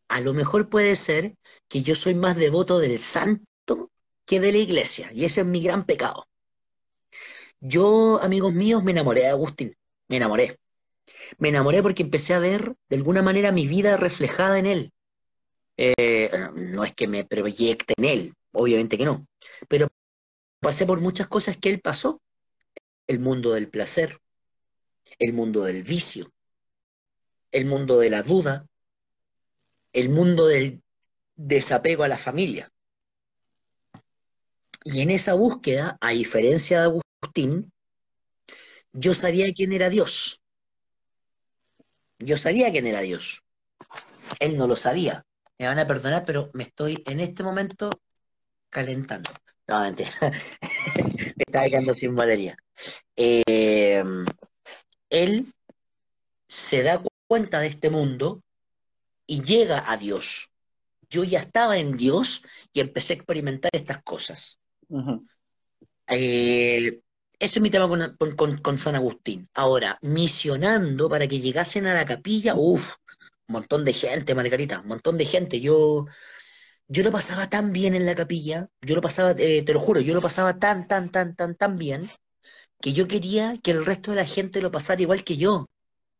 a lo mejor puede ser que yo soy más devoto del santo que de la iglesia, y ese es mi gran pecado. Yo, amigos míos, me enamoré de Agustín, me enamoré. Me enamoré porque empecé a ver de alguna manera mi vida reflejada en él. Eh, no es que me proyecte en él, obviamente que no, pero pasé por muchas cosas que él pasó. El mundo del placer, el mundo del vicio, el mundo de la duda, el mundo del desapego a la familia. Y en esa búsqueda, a diferencia de Agustín, yo sabía quién era Dios. Yo sabía quién era Dios. Él no lo sabía. Me van a perdonar, pero me estoy en este momento calentando. No, mentira. me estaba quedando sin batería. Eh, él se da cuenta de este mundo y llega a Dios. Yo ya estaba en Dios y empecé a experimentar estas cosas. Eh, eso es mi tema con, San Agustín. Ahora, misionando para que llegasen a la capilla, uff, un montón de gente, Margarita, un montón de gente. Yo, yo lo pasaba tan bien en la capilla, yo lo pasaba, eh, te lo juro, yo lo pasaba tan, tan, tan, tan, tan bien, que yo quería que el resto de la gente lo pasara igual que yo.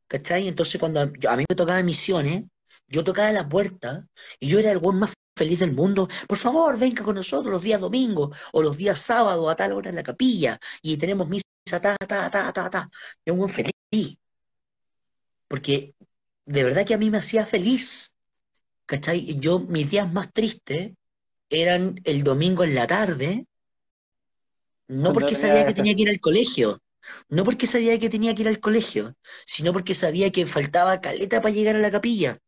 ¿Cachai? Entonces cuando a, mí me tocaba misiones, yo tocaba la puerta y yo era el buen más feliz del mundo. Por favor, venga con nosotros los días domingos o los días sábados a tal hora en la capilla y tenemos misa, ta, ta, ta, ta, ta. Yo un buen feliz. Porque de verdad que a mí me hacía feliz. ¿Cachai? Yo, mis días más tristes eran el domingo en la tarde, no porque sabía que tenía que ir al colegio, no porque sabía que tenía que ir al colegio, sino porque sabía que faltaba caleta para llegar a la capilla.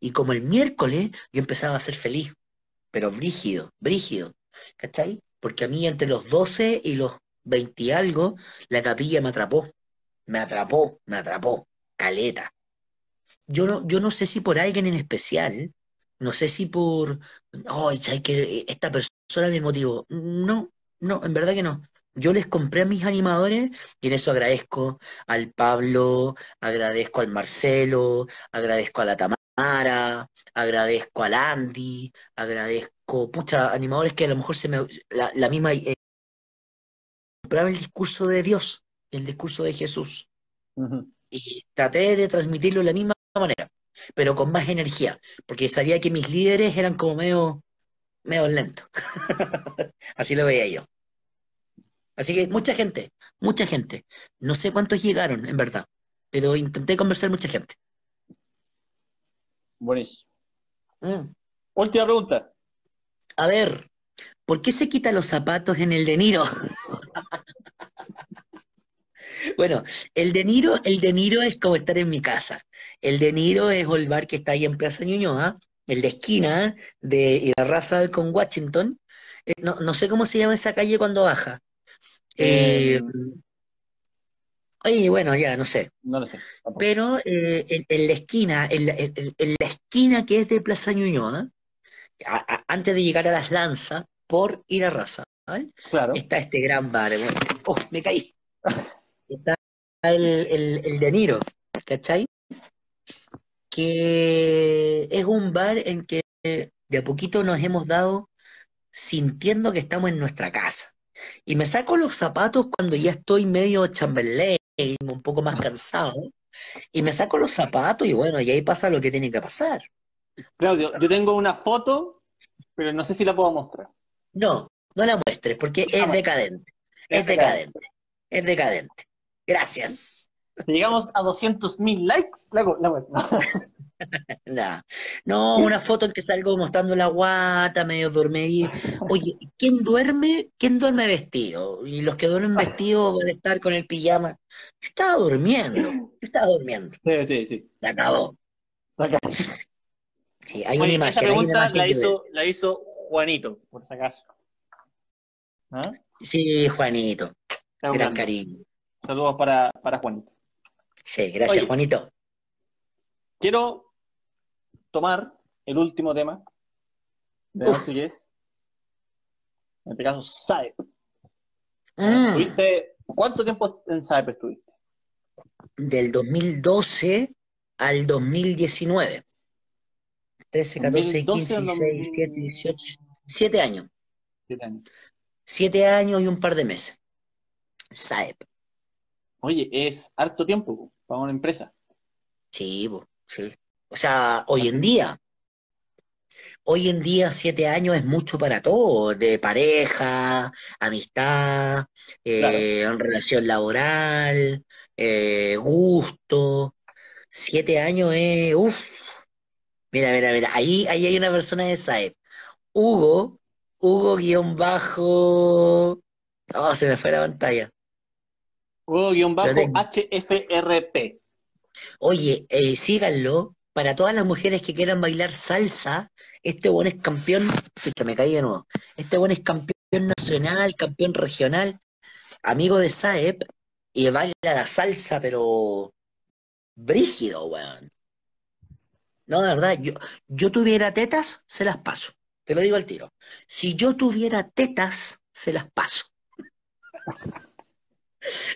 Y como el miércoles yo empezaba a ser feliz, pero brígido, brígido, ¿cachai? Porque a mí entre los 12 y los 20 y algo, la capilla me atrapó, me atrapó, me atrapó, caleta. Yo no, yo no sé si por alguien en especial, no sé si por, ay, que esta persona me motivó. No, no, en verdad que no. Yo les compré a mis animadores y en eso agradezco al Pablo, agradezco al Marcelo, agradezco a la Tamara, agradezco al Andy, agradezco, pucha, animadores que a lo mejor se me, la, misma, eh, compraba el discurso de Dios, el discurso de Jesús. Y traté de transmitirlo de la misma manera, pero con más energía, porque sabía que mis líderes eran como medio, medio lentos. Así lo veía yo. Así que mucha gente, mucha gente. No sé cuántos llegaron, en verdad, pero intenté conversar mucha gente. Buenísimo. Mm. Última pregunta. A ver, ¿por qué se quita los zapatos en el de Niro? bueno, el de Niro, el de Niro es como estar en mi casa. El de Niro es el bar que está ahí en Plaza Ñuñoa, el de esquina de raza con Washington. Eh, no, no sé cómo se llama esa calle cuando baja. Eh, oye, bueno, ya, no sé. No lo sé. Pero eh, en, la esquina, en la, esquina que es de Plaza Ñuñoa, antes de llegar a las lanzas, por ir a raza, claro. está este gran bar. Oh, me caí. Está el, el, el De Niro, ¿cachai? Que es un bar en que de a poquito nos hemos dado sintiendo que estamos en nuestra casa. Y me saco los zapatos cuando ya estoy medio chamberlain, un poco más cansado. Y me saco los zapatos y bueno, y ahí pasa lo que tiene que pasar. Claudio, yo tengo una foto, pero no sé si la puedo mostrar. No, no la muestres porque es decadente. Es decadente. Es decadente. Gracias. Si llegamos a 200.000 likes, la, la No, una foto en que salgo mostrando la guata, medio dormir. Oye, ¿quién duerme? ¿Quién duerme vestido? Y los que duermen vestidos van a estar con el pijama. Yo estaba durmiendo, yo estaba durmiendo. Sí, sí, sí. Se acabó. Sí, hay una imagen. Esa pregunta la, hizo, la hizo Juanito, por si acaso. ¿Ah? Sí, Juanito. Gran cariño. Saludos para, para Juanito. Sí, gracias, Juanito. Quiero tomar el último tema de noche que es, en este caso, SAEP. Mm. ¿Cuánto tiempo en SAEP estuviste? Del 2012 al 2019. 13, 14, 15, 16, 17, 18. Siete años. Siete años. Siete años y un par de meses. Saep. Oye, es harto tiempo po, para una empresa. Sí, sí. O sea, hoy en día, hoy en día siete años es mucho para todo, de pareja, amistad, Claro. eh, relación laboral, eh, gusto. Siete años es, uff, mira, mira, mira, ahí, ahí hay una persona de Saep. Hugo, Hugo guion bajo, oh, se me fue la pantalla. Lo tengo. Hugo-HFRP. Oye, eh, síganlo. Para todas las mujeres que quieran bailar salsa, este buen es campeón. Pucha, me caí de nuevo. Este buen es campeón nacional, campeón regional, amigo de Saep, y baila la salsa, pero brígido, weón. No, de verdad, yo, yo tuviera tetas, se las paso. Te lo digo al tiro. Si yo tuviera tetas, se las paso.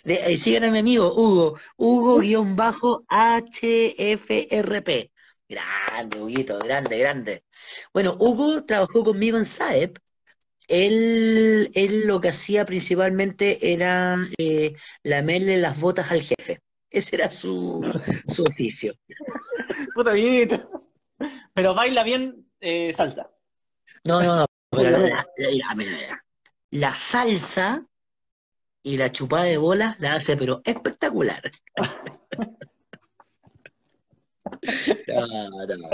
De, eh, sigan a mi amigo Hugo, Hugo-HFRP. Grande, Huguito, grande, grande. Bueno, Hugo trabajó conmigo en Saep. Él, él lo que hacía principalmente era eh, lamerle las botas al jefe. Ese era su, su oficio. Puta vida. Pero baila bien eh, salsa. No, no, no. Pero la. La salsa y la chupada de bolas la hace, pero espectacular. No, no, no.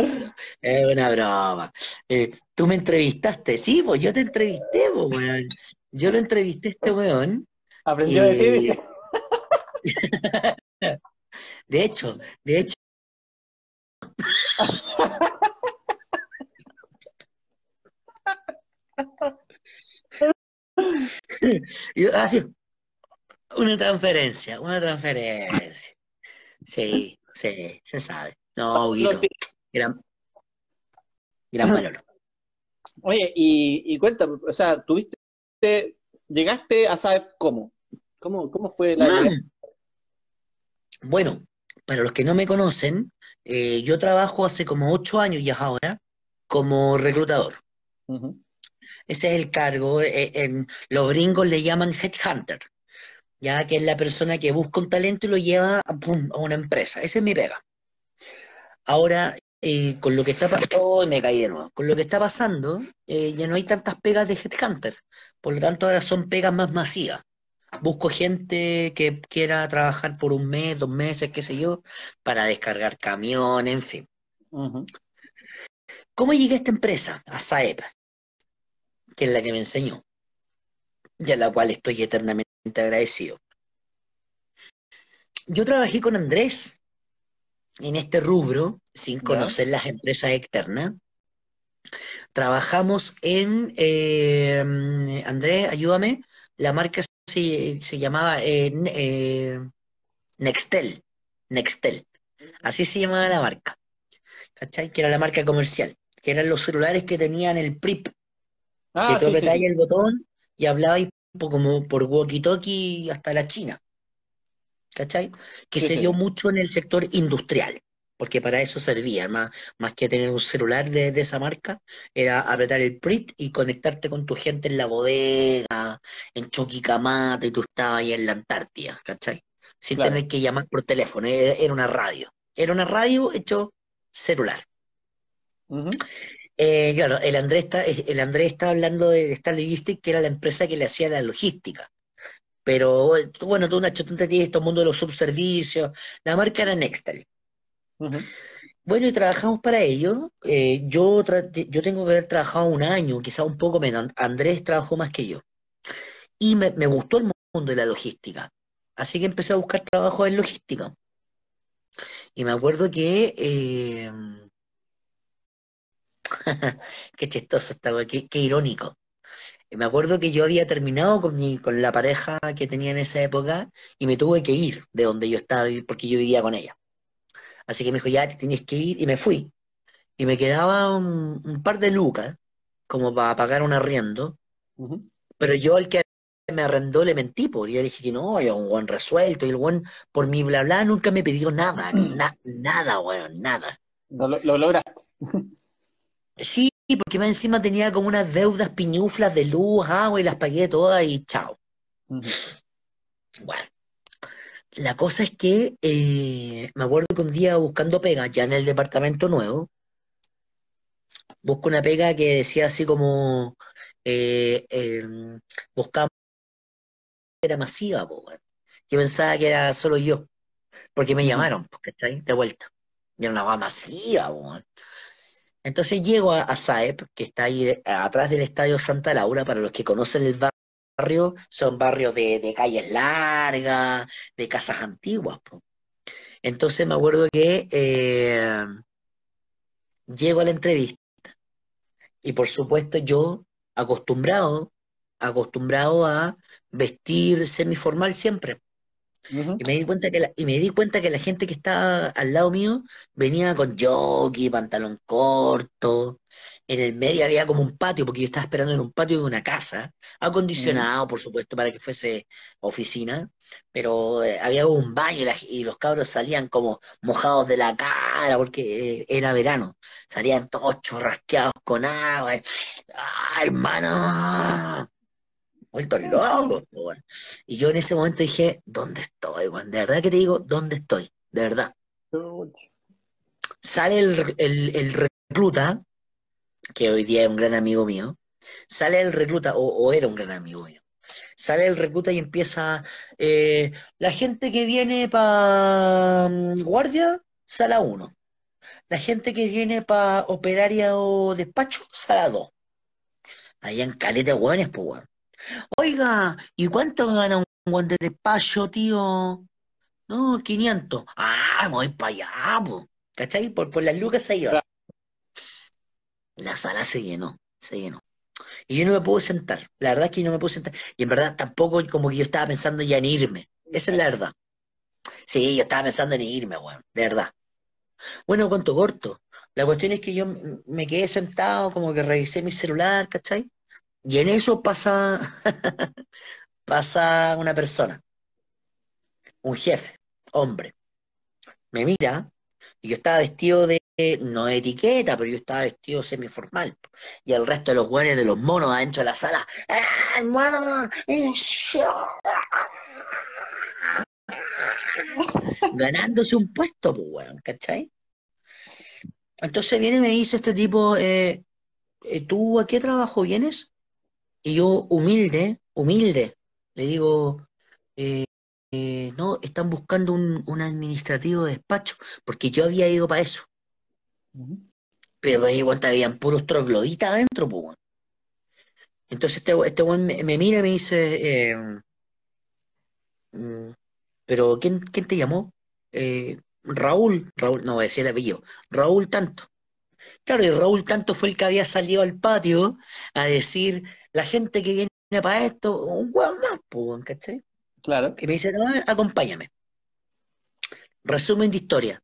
Es una broma. Eh, tú me entrevistaste, sí, pues yo te entrevisté, pues, weón. Yo lo entrevisté a este weón Aprendió de y ti. de hecho, de hecho, yo- así, una transferencia, una transferencia. Sí, sí, se sabe. No, No, Huguito, gran, gran valor. Oye, y, y cuéntame, o sea, tuviste, llegaste a saber cómo. ¿Cómo, cómo fue la llegada? Bueno, para los que no me conocen, eh, yo trabajo hace como ocho años ya ahora como reclutador. Ese es el cargo. eh, en, los gringos le llaman headhunter, ya que es la persona que busca un talento y lo lleva a, pum, a una empresa. Esa es mi pega. Ahora, eh, con lo que está pasando, oh, me caí de nuevo. Con lo que está pasando, eh, ya no hay tantas pegas de headhunter. Por lo tanto, ahora son pegas más masivas. Busco gente que quiera trabajar por un mes, dos meses, qué sé yo, para descargar camiones, en fin. ¿Cómo llegué a esta empresa? A Saep, que es la que me enseñó, y a la cual estoy eternamente agradecido. Yo trabajé con Andrés en este rubro, sin ¿Ya? conocer las empresas externas. Trabajamos en, eh, Andrés, ayúdame, la marca se, se llamaba eh, eh, Nextel, Nextel, así se llamaba la marca, ¿cachai? Que era la marca comercial, que eran los celulares que tenían el PRIP, que Ah, tú sí, sí. el botón y hablabas po- como por walkie-talkie hasta la China, ¿cachai? Que Sí, se sí, dio mucho en el sector industrial, porque para eso servía, más, más que tener un celular de, de esa marca, era apretar el PRIT y conectarte con tu gente en la bodega, en Choquicamata, y tú estabas ahí en la Antártida, ¿cachai? Sin Claro. tener que llamar por teléfono, era, era una radio, era una radio hecho celular. Eh, claro, el Andrés está, el Andrés está hablando de esta Logistic, que era la empresa que le hacía la logística. Pero tú- bueno, tú, Nacho, tú entendías todo el mundo de los subservicios. La marca era Nextel. Bueno, y trabajamos para ello. Eh, yo, yo tengo que haber trabajado un año, quizá un poco menos. Andrés trabajó más que yo. Y me, me gustó el mundo de la logística. Así que empecé a buscar trabajo en logística. Y me acuerdo que eh, Qué chistoso estaba, qué, qué irónico. Y Me acuerdo que yo había terminado con mi, con la pareja que tenía en esa época y me tuve que ir de donde yo estaba porque yo vivía con ella. Así que me dijo, ya te tienes que ir y me fui. Y me quedaba un, un par de lucas como para pagar un arriendo, pero yo al que me arrendó le mentí, porque yo le dije que no, yo un buen resuelto y el buen por mi bla bla nunca me pidió nada, na- nada, weón, nada. Lo, lo, lo lograste. Sí, porque más encima tenía como unas deudas piñuflas de luz, agua y las pagué todas y chao. Bueno, la cosa es que eh, me acuerdo que un día buscando pega, ya en el departamento nuevo, busco una pega que decía así como eh, eh, buscaba era masiva, po, weón. Yo pensaba que era solo yo, porque me llamaron, ¿cachai? De vuelta. Y era una masiva, po. Entonces llego a, Saep, que está ahí atrás del Estadio Santa Laura, para los que conocen el barrio, son barrios de, calles largas, de casas antiguas. Entonces me acuerdo que eh, llego a la entrevista y por supuesto yo acostumbrado, acostumbrado a vestir semiformal siempre. Y me di cuenta que la, y me di cuenta que la gente que estaba al lado mío venía con jockey, pantalón corto. En el medio había como un patio, porque yo estaba esperando en un patio de una casa, Ujú. acondicionado, por supuesto, para que fuese oficina, pero eh, había un baño y, la- y los cabros salían como mojados de la cara, porque eh, era verano. Salían todos chorrasqueados con agua. ¡Ah, hermano! Po, weón. Y yo en ese momento dije, ¿dónde estoy, weón? De verdad que te digo, ¿dónde estoy? De verdad. Sale el, el, el recluta, que hoy día es un gran amigo mío, sale el recluta, o, o era un gran amigo mío, sale el recluta y empieza, eh, la gente que viene para guardia, sala 1. La gente que viene para operaria o despacho, sala 2. Allá en caleta, de hueones, pues, weón. Oiga, ¿y cuánto gana un guante de despacho, tío? No, 500. Ah, me voy para allá, po. ¿Cachai? Por, por las lucas se iba. Claro. La sala se llenó, se llenó. Y yo no me pude sentar. La verdad es que yo no me pude sentar. Y en verdad tampoco como que yo estaba pensando ya en irme. Esa es la verdad. Sí, yo estaba pensando en irme, weón. De verdad. Bueno, cuento corto. La cuestión es que yo me quedé sentado, como que revisé mi celular, ¿cachai? Y en eso pasa, pasa una persona, un jefe, hombre. Me mira y yo estaba vestido de, no de etiqueta, pero yo estaba vestido semiformal. Y el resto de los güeyes de los monos adentro de la sala, ¡ah! Ganándose un puesto, pues, weón, ¿cachai? Entonces viene y me dice este tipo, eh, eh, ¿tú a qué trabajo vienes? Y yo, humilde, humilde, le digo, eh, eh, no, están buscando un, un administrativo de despacho, porque yo había ido para eso. Pero me di cuenta habían puros trogloditas adentro, pues. Entonces este, este weón me, me mira y me dice, eh, mm, ¿pero quién, quién te llamó? Raúl, Raúl, no voy a decir el apellido, Raúl Tanto. Claro, y Raúl Tanto fue el que había salido al patio a decir, la gente que viene para esto, un weón más, pues, ¿cachai? Claro. Y me dice, no, acompáñame. Resumen de historia.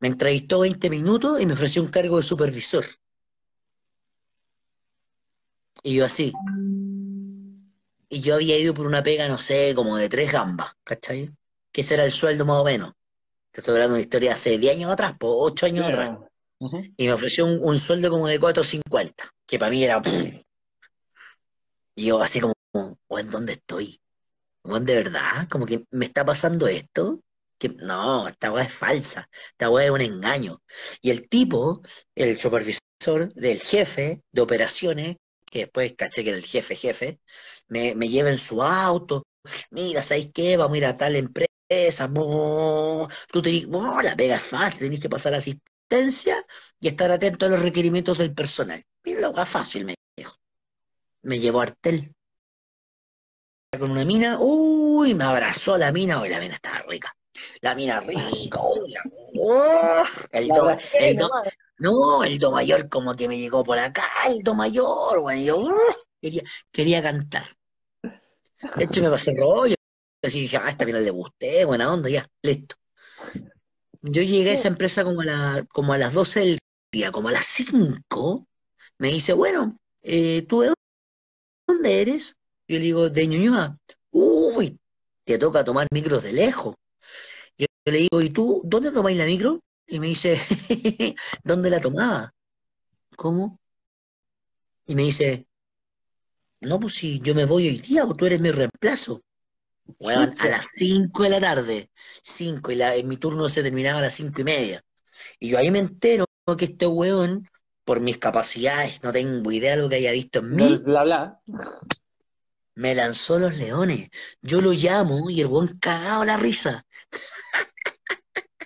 Me entrevistó 20 minutos y me ofreció un cargo de supervisor. Y yo así. Y yo había ido por una pega, no sé, como de tres gambas, ¿cachai? Que ese era el sueldo más o menos. Te estoy hablando de una historia hace 10 años atrás, pues 8 años atrás. Y me ofreció un, un sueldo como de 4.50, que para mí era... Y yo así como, ¿en dónde estoy? ¿En de verdad? Como que me está pasando esto. Que no, esta weá es falsa, esta weá es un engaño. Y el tipo, el supervisor del jefe de operaciones, que después caché que era el jefe jefe, me, me lleva en su auto, mira, ¿sabes qué? Vamos a ir a tal empresa, bo, tú te "Oh, la pega es fácil, tenés que pasar asistencia y estar atento a los requerimientos del personal. Mira, la fácil, me. Me llevó a Artel con una mina, uy, me abrazó la mina, uy, la mina estaba rica. La mina rica, uy, la- oh, el do, el do- no, el do mayor como que me llegó por acá, el do mayor, bueno, y yo uh, quería, quería cantar. De hecho me pasó el rollo, así dije, ah, esta mina le gusté, buena onda, ya, listo. Yo llegué a esta empresa como a, la, como a las 12 del día, como a las 5, me dice, bueno, eh, ¿tú de dónde eres? Yo le digo, de Ñuñoa. Uy, te toca tomar micros de lejos. Yo, le digo, ¿y tú dónde tomáis la micro? Y me dice, ¿dónde la tomaba? ¿Cómo? Y me dice, no, pues si yo me voy hoy día, pues tú eres mi reemplazo. Weón, a las 5 de la tarde. 5, y la, en mi turno se terminaba a las cinco y media. Y yo ahí me entero que este weón, por mis capacidades, no tengo idea de lo que haya visto en mí, Bla, bla. me lanzó los leones. Yo lo llamo y el weón cagado la risa.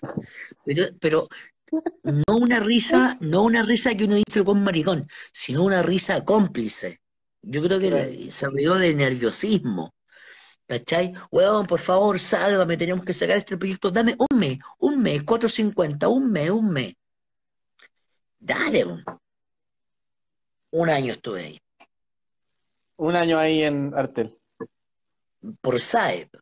Pero, pero no una risa, no una risa que uno dice con maricón, sino una risa cómplice. Yo creo que se rió de nerviosismo. ¿Cachai? Weón, por favor, sálvame, tenemos que sacar este proyecto. Dame un mes, un mes, 450, un mes, un mes. Dale. Un año estuve ahí. Un año ahí en Artel. Por SAEP.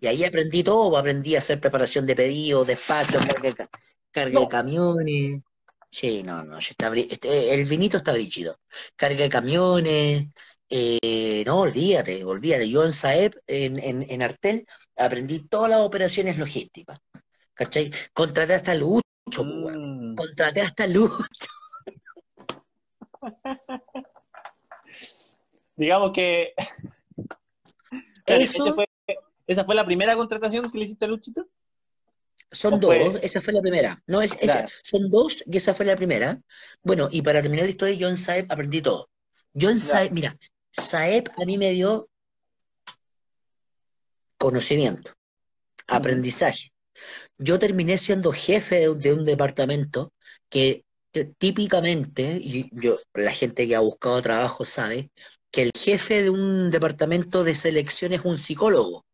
Y ahí aprendí todo, aprendí a hacer preparación de pedidos, despacho, carga, de camiones. Sí, no, no, está, este, el vinito está brígido. Carga de camiones, eh, no, olvídate, olvídate. Yo en SAEP, en, en, en Artel, aprendí todas las operaciones logísticas. ¿Cachai? Contraté hasta po, weón. Mm. Contraté hasta Lucho. Digamos que Claro, Eso esa fue, esa fue la primera contratación que le hiciste a Luchito. son ¿O dos, fue- esa fue la primera. No, es, esa- Claro. son dos y esa fue la primera. Bueno, y para terminar la historia, yo en SAEP aprendí todo. Yo en Ya. SAEP, mira, SAEP a mí me dio conocimiento, aprendizaje. Yo terminé siendo jefe de, un- de un departamento que, que típicamente, y yo, la gente que ha buscado trabajo sabe, que el jefe de un departamento de selección es un psicólogo.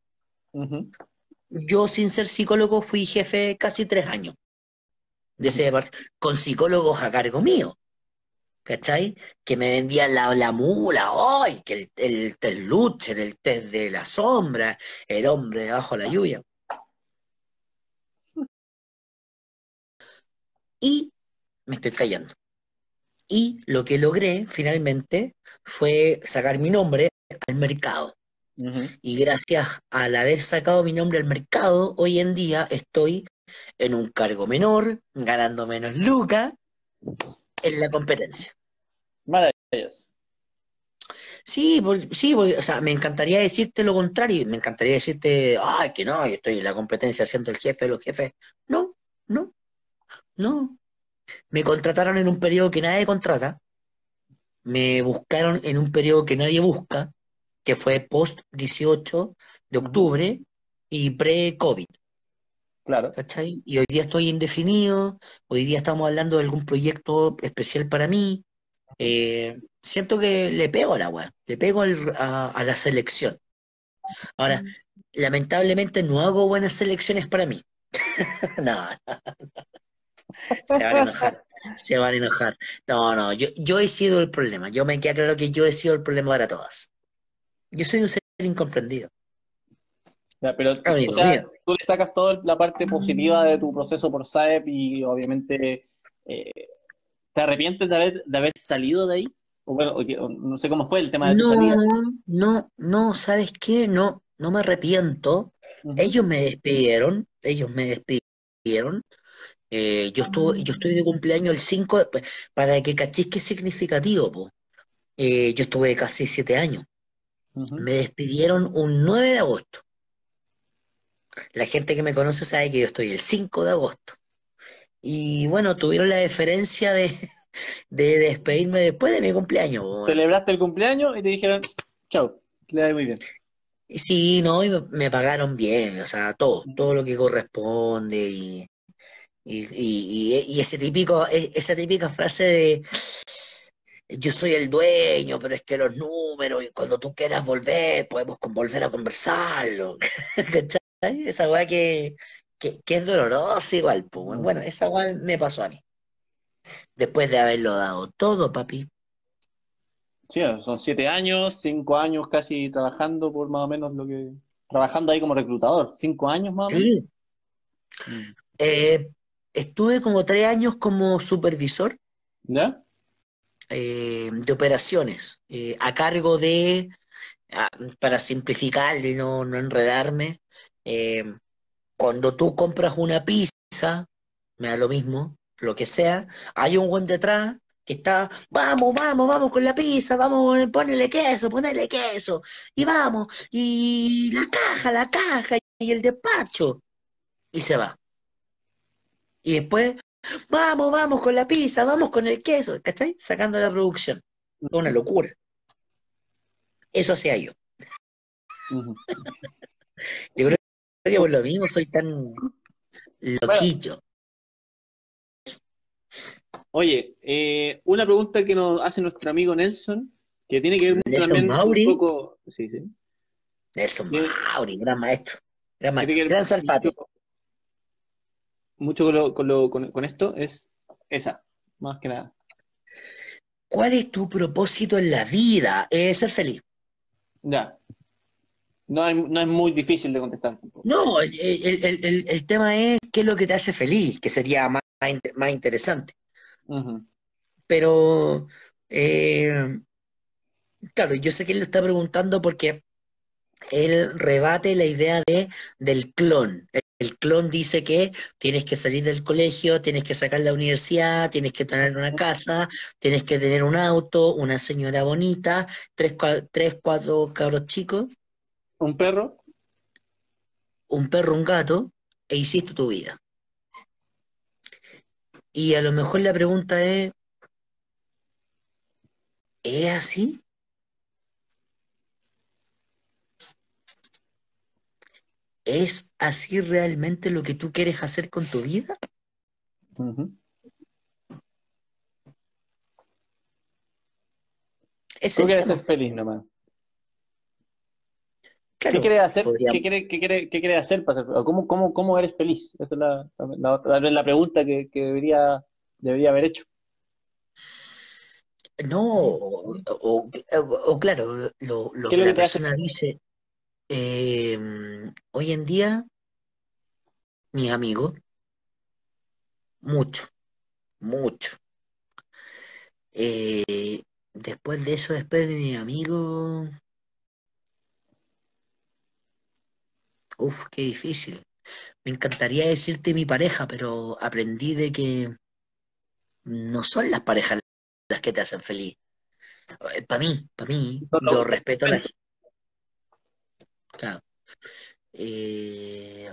Yo, sin ser psicólogo, fui jefe casi tres años de ese Ujú. depart- con psicólogos a cargo mío, ¿cachai? Que me vendían la, la mula, ¡ay! Que el, el test Lucher, el test de la sombra, el hombre debajo de la lluvia. Y me estoy callando. Y lo que logré finalmente fue sacar mi nombre al mercado. Y gracias al haber sacado mi nombre al mercado, hoy en día estoy en un cargo menor, ganando menos lucas en la competencia. Maravilloso. Sí, por- sí, por- o sea, me encantaría decirte lo contrario, me encantaría decirte, ay, que no, yo estoy en la competencia siendo el jefe de los jefes. No, no, no. Me contrataron en un periodo que nadie contrata, me buscaron en un periodo que nadie busca, que fue post 18 de octubre y pre-COVID. Claro. ¿cachai? Y hoy día estoy indefinido, hoy día estamos hablando de algún proyecto especial para mí. Eh, siento que le pego a la weá, le pego al- a, a la selección. Ahora, lamentablemente no hago buenas selecciones para mí. No, se van a enojar, se van a enojar. No, no, yo, yo he sido el problema, yo me queda claro que yo he sido el problema para todas. Yo soy un ser incomprendido. Ya, pero, Amigo o sea, mío. tú le sacas toda la parte positiva de tu proceso por SAEP y obviamente eh, ¿te arrepientes de haber, de haber salido de ahí? O bueno, o no sé cómo fue el tema de tu No, salida. no, no, ¿sabes qué? No, no me arrepiento. Ellos me despidieron, ellos me despidieron. Eh, yo estuve, yo estoy de cumpleaños el 5, de- pues, para que cachéis qué significativo, po. Eh, yo estuve casi siete años. Ujú. Me despidieron un 9 de agosto. La gente que me conoce sabe que yo estoy el 5 de agosto. Y bueno, tuvieron la deferencia de, de despedirme después de mi cumpleaños, po. Celebraste el cumpleaños y te dijeron, chao, que le muy bien. Sí, no, y me pagaron bien, o sea, todo, todo lo que corresponde y, y, y, y- ese típico, e- esa típica frase de yo soy el dueño, pero es que los números, y cuando tú quieras volver, podemos volver a conversarlo. ¿Cachai? Esa weá que, que, que es dolorosa igual, pues. Bueno, esa weá me pasó a mí. Después de haberlo dado todo, papi. Sí, son siete años, cinco años casi trabajando por más o menos lo que... Trabajando ahí como reclutador, cinco años más o menos. Mm. Eh, estuve como tres años como supervisor. ¿Ya? eh, de operaciones eh, a cargo de, para simplificarlo y no, no enredarme, eh, cuando tú compras una pizza, me da lo mismo, lo que sea, hay un buen detrás que está, vamos, vamos, vamos con la pizza, vamos, ponele queso, ponele queso, y vamos, y la caja, la caja, y el despacho, y se va. Y después, vamos, vamos con la pizza, vamos con el queso, ¿cachai? Sacando la producción. Una locura. Eso hacía yo. yo creo que por lo mismo soy tan loquillo. Oye, eh, una pregunta que nos hace nuestro amigo Nelson, que tiene que ver Nelson Mauri. un poco. Sí, sí. Nelson. Mauri, gran maestro. Gran maestro. Gran salvaje. Mucho, con, lo- con, lo- con- con esto, es esa, más que nada. ¿Cuál es tu propósito en la vida? Eh, ser feliz. Ya. No, hay- no es muy difícil de contestar. tampoco. No, el, el- el- el- tema es qué es lo que te hace feliz, que sería más, más in- más interesante. Pero, eh, claro, yo sé que él lo está preguntando porque él rebate la idea de, del clon. El, clon dice que tienes que salir del colegio, tienes que sacar la universidad, tienes que tener una casa, tienes que tener un auto, una señora bonita, tres, cua- tres cuatro cabros chicos, ¿Un perro? un perro, un gato, e hiciste tu vida. Y a lo mejor la pregunta es, ¿es así? ¿Es así realmente lo que tú quieres hacer con tu vida? Tú quieres ser feliz nomás. Claro, ¿Qué quieres hacer? podríamos- ¿Qué quieres, qué quieres, qué quieres hacer para ser ¿Cómo, cómo, cómo eres feliz? Esa es la, la, vez la pregunta que, que debería, debería haber hecho. No, o, o- o claro, lo, lo ¿Qué que la persona dice, eh, hoy en día, mis amigos, mucho, mucho. Eh, después de eso, después de mis amigos, uff, qué difícil. Me encantaría decirte mi pareja, pero aprendí de que no son las parejas las que te hacen feliz. Para mí, para mí, yo respeto a la gente. Claro. Eh,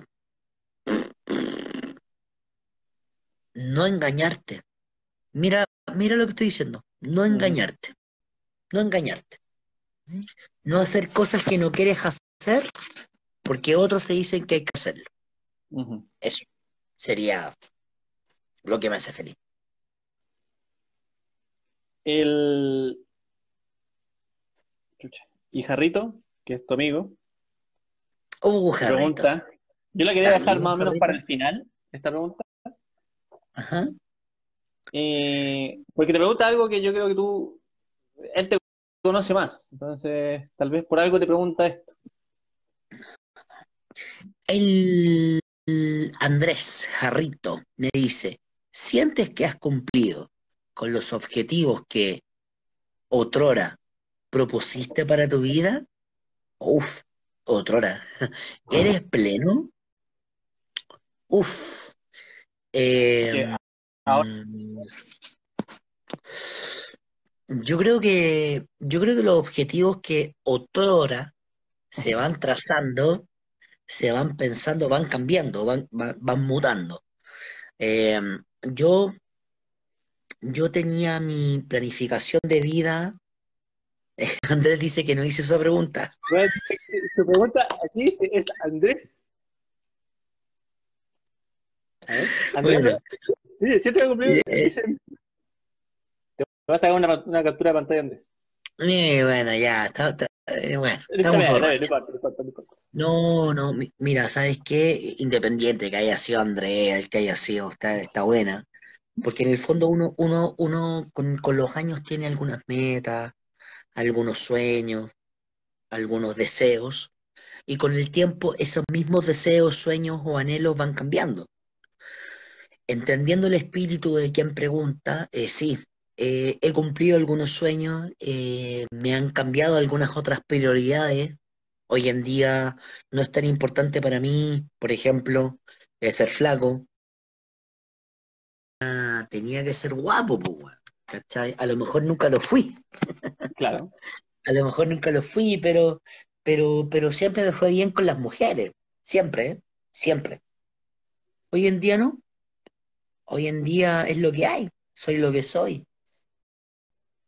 no engañarte. Mira, mira lo que estoy diciendo. No Ujú. engañarte. No engañarte. No hacer cosas que no quieres hacer porque otros te dicen que hay que hacerlo. Eso sería lo que me hace feliz. El... Y Jarrito, que es tu amigo, Uh, pregunta. Yo la quería dejar más o menos para el final, esta pregunta. Ajá. Eh, porque te pregunta algo que yo creo que tú, él te conoce más. Entonces, tal vez por algo te pregunta esto. El Andrés Jarrito me dice, ¿sientes que has cumplido con los objetivos que otrora propusiste para tu vida? Uf, otrora. ¿Eres pleno? Uf. Eh, ahora- mm, yo creo que, yo creo que los objetivos que otrora se van trazando, se van pensando, van cambiando, van, van, van mutando. Eh, yo, yo tenía mi planificación de vida. Andrés dice que no hice esa pregunta. Tu pregunta aquí dice, es Andrés. Andrés. Bueno, Dice, siete cumplido. Eh. Dicen. Te vas a sacar una, una captura de pantalla, Andrés. eh, bueno, ya, está, está- eh, bueno, estamos no no mira, ¿sabes qué? Independiente que haya sido Andrea, el que haya sido, está, está buena. Porque en el fondo uno, uno, uno con, con los años tiene algunas metas, algunos sueños, algunos deseos, y con el tiempo esos mismos deseos, sueños o anhelos van cambiando. Entendiendo el espíritu de quien pregunta, eh, sí, eh, he cumplido algunos sueños, eh, me han cambiado algunas otras prioridades. Hoy en día no es tan importante para mí, por ejemplo, ser flaco. Ah, tenía que ser guapo. A lo mejor nunca lo fui, Claro. A lo mejor nunca lo fui, pero, pero, pero siempre me fue bien con las mujeres, siempre, ¿eh? Siempre. Hoy en día no, hoy en día es lo que hay, soy lo que soy.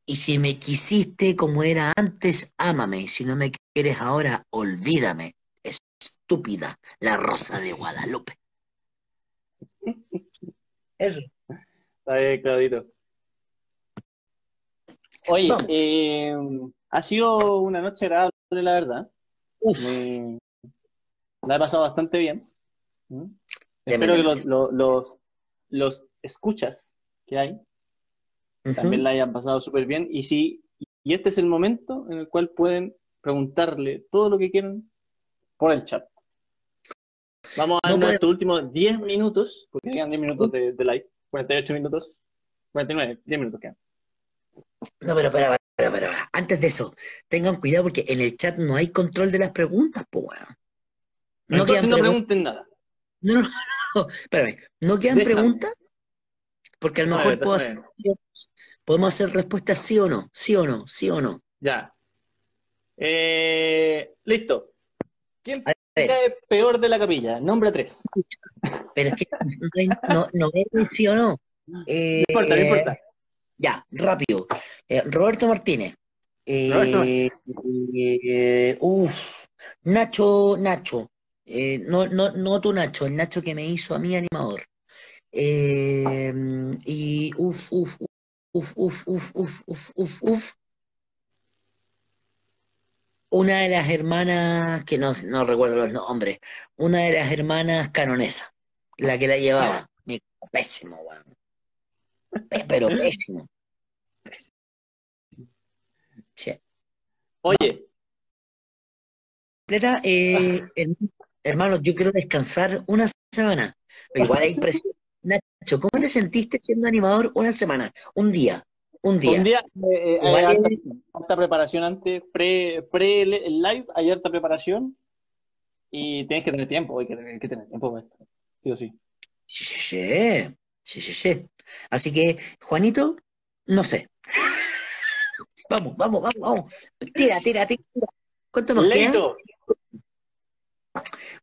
Y si me quisiste como era antes, ámame, si no me quieres ahora, olvídame, estúpida, la rosa de Guadalupe. Eso. Está bien, Claudito. Oye, eh, ha sido una noche agradable, la verdad. Me- la he pasado bastante bien. ¿Mm? Espero que los, los, los, los escuchas que hay también la hayan pasado súper bien. Y sí, y este es el momento en el cual pueden preguntarle todo lo que quieran por el chat. Vamos a No puede- estos últimos 10 minutos, porque quedan 10 minutos de, de live, 48 minutos, 49, 10 minutos quedan. No, pero, pero, pero, pero, antes de eso, tengan cuidado porque en el chat no hay control de las preguntas, pues, weón. No Entonces quedan no pregun- pregunten nada. No, no, no, espérame, no quedan Déjame. preguntas porque a lo mejor puedo- podemos hacer respuestas sí o no, sí o no, sí o no. Ya. Eh, listo. ¿Quién cae peor de la capilla? Nombre 3. Pero es que no, no, no sí o no. Eh, No importa, no importa. Ya, rápido. Eh, Roberto Martínez. Eh, eh, uf, Nacho, Nacho. Eh, no, no, no tu Nacho, el Nacho que me hizo a mí animador. Eh, y uff, uff, uf, uff, uff, uff, uff, uff, uff. Una de las hermanas, que no, no recuerdo los nombres, una de las hermanas canonesas, la que la llevaba. Pésimo, weón. Pero pésimo. Sí. Oye, Completa, eh, her- hermano, yo quiero descansar una semana, pero igual hay presión. Nacho, ¿cómo te sentiste siendo animador una semana? Un día, un día. un día eh, eh, hay es- harta preparación antes, pre, pre el el live, hay harta preparación y tienes que tener tiempo, hay que tener, hay que tener tiempo para esto, sí o sí. Sí, sí, sí, sí, sí, sí. Así que, Juanito, no sé. Vamos, vamos, vamos, vamos. Tira, tira, tira. ¿Cuánto nos queda? Leito,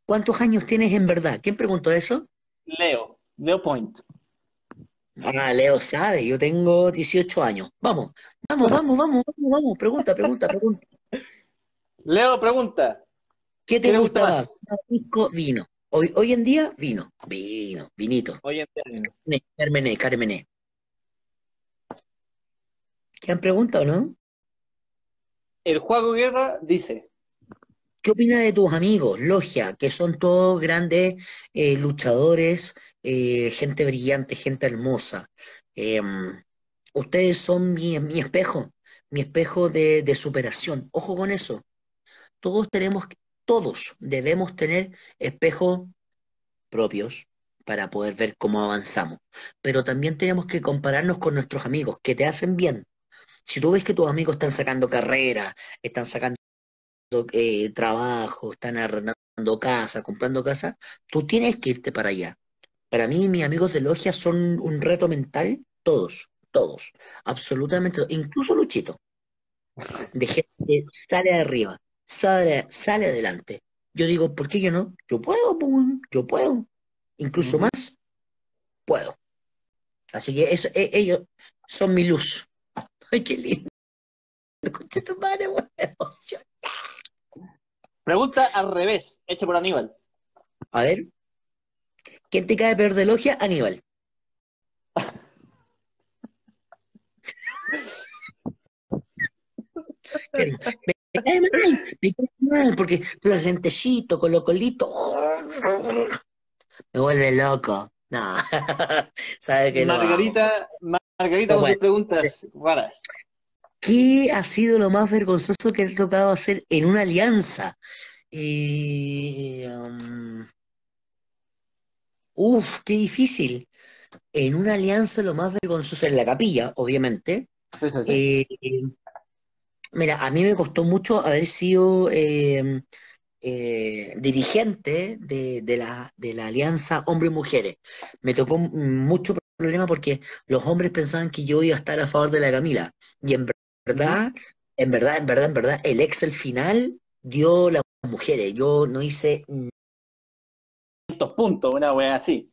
¿Cuántos años tienes en verdad? ¿Quién preguntó eso? Leo, Leo Point. Ah, Leo sabe, yo tengo 18 años. Vamos, vamos, vamos, vamos, vamos, vamos. Pregunta, pregunta, pregunta. Leo pregunta, ¿Qué te ¿Qué le gusta más? Pisco, vino. Hoy, hoy en día, vino. Vino, vinito. oye, entiendo. Ne- Carmené, Carmené. ¿Qué han preguntado, no? el Juaco Guerra dice, ¿Qué opinas de tus amigos, Logia, que son todos grandes eh, luchadores, eh, gente brillante, gente hermosa? Eh, ustedes son mi, mi espejo, mi espejo de, de superación. Ojo con eso. Todos tenemos, todos debemos tener espejos propios para poder ver cómo avanzamos. Pero también tenemos que compararnos con nuestros amigos, que te hacen bien. Si tú ves que tus amigos están sacando carrera, están sacando eh, trabajo, están arrendando casa, comprando casa, tú tienes que irte para allá. Para mí, mis amigos de logia son un reto mental, todos, todos, absolutamente, todos, incluso Luchito, de gente que sale arriba, sale, sale adelante. Yo digo, ¿por qué yo no? Yo puedo, yo puedo, incluso más, puedo. Así que eso, e- ellos son mi luz. Ay, qué lindo. Concha tu madre, weón. pregunta al revés, hecha por Aníbal. A ver. ¿Quién te cae peor de logia? Aníbal. Me, me cae mal, me cae mal, porque los lentecitos, colocolito, me vuelve loco. No, sabe que lo amo. Margarita, Margarita con Bueno. sus preguntas raras. ¿Qué ha sido lo más vergonzoso que te ha tocado hacer en una alianza? Eh, um, uf, qué difícil. En una alianza lo más vergonzoso en la capilla, obviamente. Eh, mira, a mí me costó mucho haber sido eh, eh, dirigente de, de la, de la alianza hombre-mujeres. Me tocó mucho problema porque los hombres pensaban que yo iba a estar a favor de la Camila. Y en verdad, en verdad, en verdad, en verdad, el Excel final dio las mujeres. Yo no hice. ¿Cuántos puntos? Una wea así.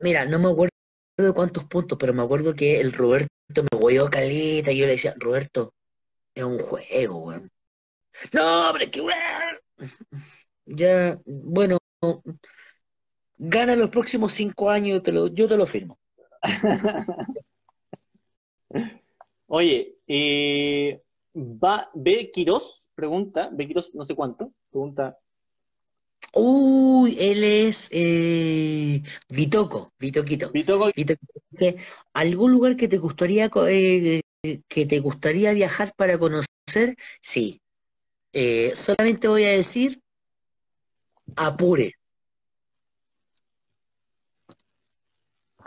Mira, no me acuerdo de cuántos puntos, pero me acuerdo que el Roberto me hueó caleta y yo le decía, Roberto, es un juego, weón. No, hombre, qué weón. Ya, bueno, gana los próximos cinco años, te lo, yo te lo firmo. Oye, eh, va, B. Quiroz pregunta, B. Quiroz no sé cuánto, pregunta. Uy, él es eh, Vitoco, Vitoquito. Vitoco, ¿Algún lugar que te gustaría eh, que te gustaría viajar para conocer? Sí. Eh, solamente voy a decir Apure.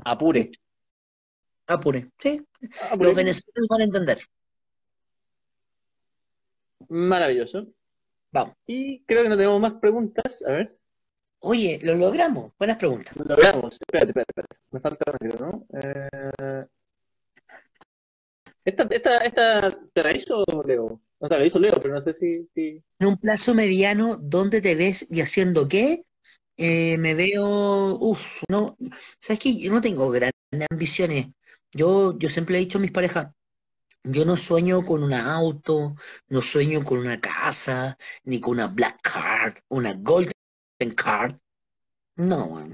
Apure. Apure, sí. Apure. Los venezolanos van a entender. Maravilloso. Vamos. Y creo que no tenemos más preguntas. A ver. Oye, lo logramos. Buenas preguntas. Lo logramos. Espérate, espérate, espérate. Me falta rápido, ¿no? Eh... ¿Esta, esta, esta te la hizo Leo? O sea, la hizo Leo, pero no sé si, si... En un plazo mediano, ¿dónde te ves y haciendo qué? Eh, me veo, uff, no, sabes que yo no tengo grandes ambiciones. Yo, yo siempre he dicho a mis parejas, yo no sueño con un auto, no sueño con una casa, ni con una black card, una golden card. No.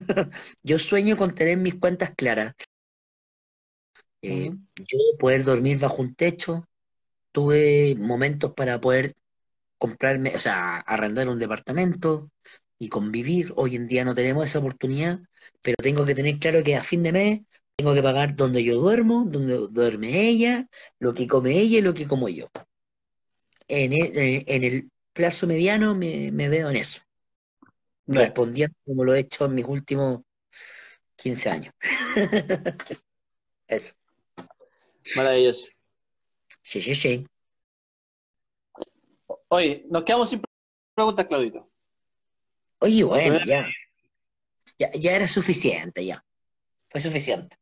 Yo sueño con tener mis cuentas claras. Eh, yo poder dormir bajo un techo. Tuve momentos para poder comprarme, o sea, arrendar un departamento y convivir. Hoy en día no tenemos esa oportunidad, pero tengo que tener claro que a fin de mes tengo que pagar donde yo duermo, donde duerme ella, lo que come ella y lo que como yo. En el, en el plazo mediano me, me veo en eso, Bueno, respondiendo como lo he hecho en mis últimos 15 años. Eso. maravilloso. Sí, sí, sí. Oye, nos quedamos sin preguntas, Claudito. Oye, bueno, ya. Ya, ya era suficiente, ya. Fue suficiente.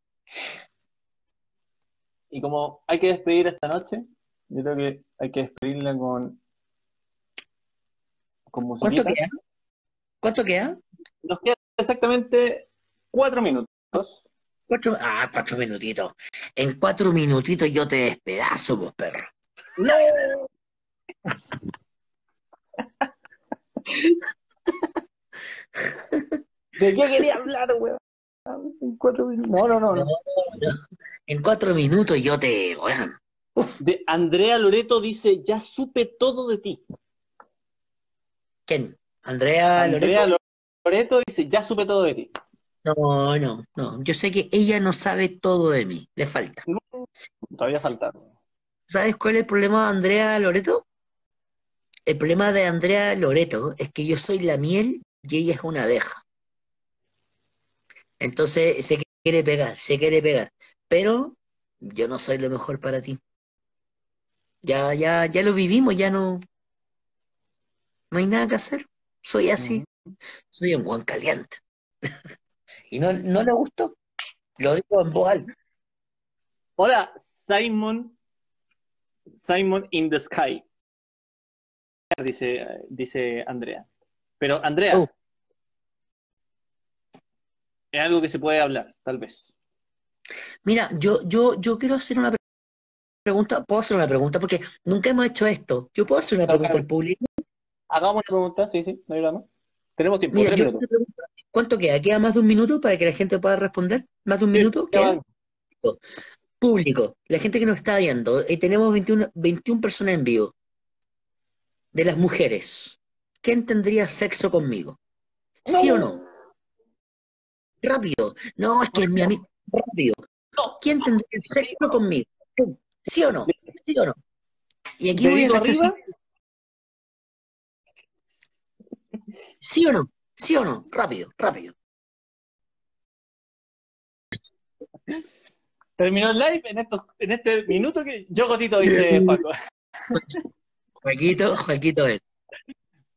Y como hay que despedir esta noche, yo creo que hay que despedirla con, con ¿Cuánto queda? ¿Cuánto queda? Nos quedan exactamente cuatro minutos. Cuatro, ah, cuatro minutitos. En cuatro minutitos yo te despedazo, vos, perro. ¿De qué quería hablar, weón? En cuatro minutos. No, no, no, no. En cuatro minutos yo te, weón. De Andrea Loreto dice, ya supe todo de ti. ¿Quién? ¿Andrea Andrea Loreto? Loreto dice, ya supe todo de ti. No, no, no. Yo sé que ella no sabe todo de mí. Le falta. Todavía falta. ¿Sabes cuál es el problema de Andrea Loreto? El problema de Andrea Loreto es que yo soy la miel y ella es una abeja. Entonces se quiere pegar, se quiere pegar. Pero yo no soy lo mejor para ti. Ya, ya, ya lo vivimos, ya no, no hay nada que hacer. Soy así. Soy un buen caliente. Y no, no le gustó. Lo digo en voz alta. Hola, Simon. Simon in the sky. Dice, dice Andrea. Pero, Andrea, Oh. es algo que se puede hablar, tal vez. Mira, yo, yo, yo quiero hacer una pre- pregunta. ¿Puedo hacer una pregunta? Porque nunca hemos hecho esto. Yo puedo hacer una pregunta al público. Hagamos una pregunta, sí, sí, no hay drama. Tenemos tiempo, Mira, yo ¿cuánto queda? ¿Queda más de un minuto para que la gente pueda responder? ¿Más de un minuto? Público, la gente que nos está viendo, eh, tenemos 21, 21 personas en vivo. De las mujeres, ¿quién tendría sexo conmigo? ¿Sí o no? Rápido. No, es que es mi amigo. Rápido. ¿Quién tendría sexo conmigo? ¿Sí o no? ¿Sí o no? Y aquí voy a arriba, ¿Sí o no? ¿Sí o no? Rápido, rápido. terminó el live en, estos, en este minuto que yo gotito, dice Paco. Joaquito, Joaquito, ven.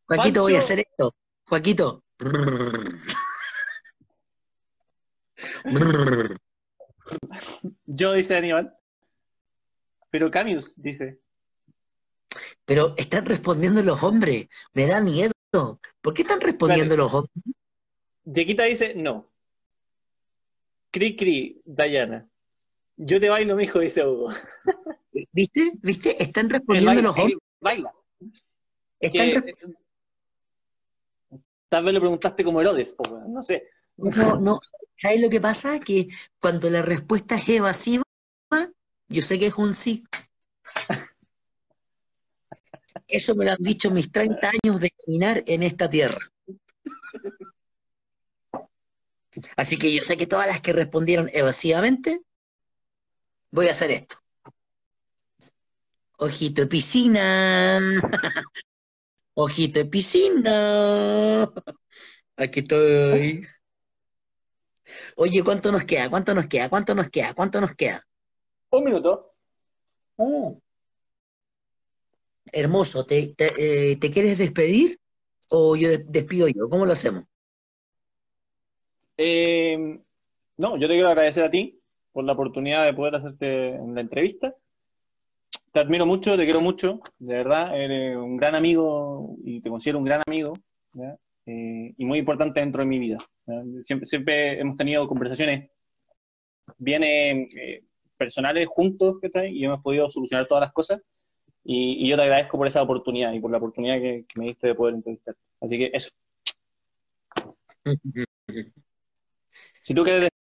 Joaquito, Pancho. voy a hacer esto. Joaquito. Yo, dice Aníbal. Pero Camius dice. Pero están respondiendo los hombres. Me da miedo. ¿Por qué están respondiendo los hombres? Yequita dice no. Cri Cri, Dayana. Yo te bailo, mijo, dice Hugo. ¿Viste? ¿Viste? Están respondiendo los hombres. Baila. Están Tal vez lo preguntaste como Herodes, no sé. No, no. ¿Sabes lo que pasa? Que cuando la respuesta es evasiva, yo sé que es un sí. Eso me lo han dicho mis 30 años de caminar en esta tierra. Así que yo sé que todas las que respondieron evasivamente, voy a hacer esto. Ojito de piscina. Ojito de piscina. Aquí estoy. Oye, ¿cuánto nos queda? ¿Cuánto nos queda? ¿Cuánto nos queda? ¿Cuánto nos queda? Un minuto. Oh. Hermoso. ¿Te, eh, te, quieres despedir o yo despido yo? ¿Cómo lo hacemos? Eh, no, yo te quiero agradecer a ti por la oportunidad de poder hacerte la entrevista. Te admiro mucho, te quiero mucho, de verdad, eres un gran amigo y te considero un gran amigo eh, y muy importante dentro de mi vida. Siempre, siempre hemos tenido conversaciones bien eh, personales juntos y hemos podido solucionar todas las cosas y, yo te agradezco por esa oportunidad y por la oportunidad que, me diste de poder entrevistar. Así que eso. si tú quieres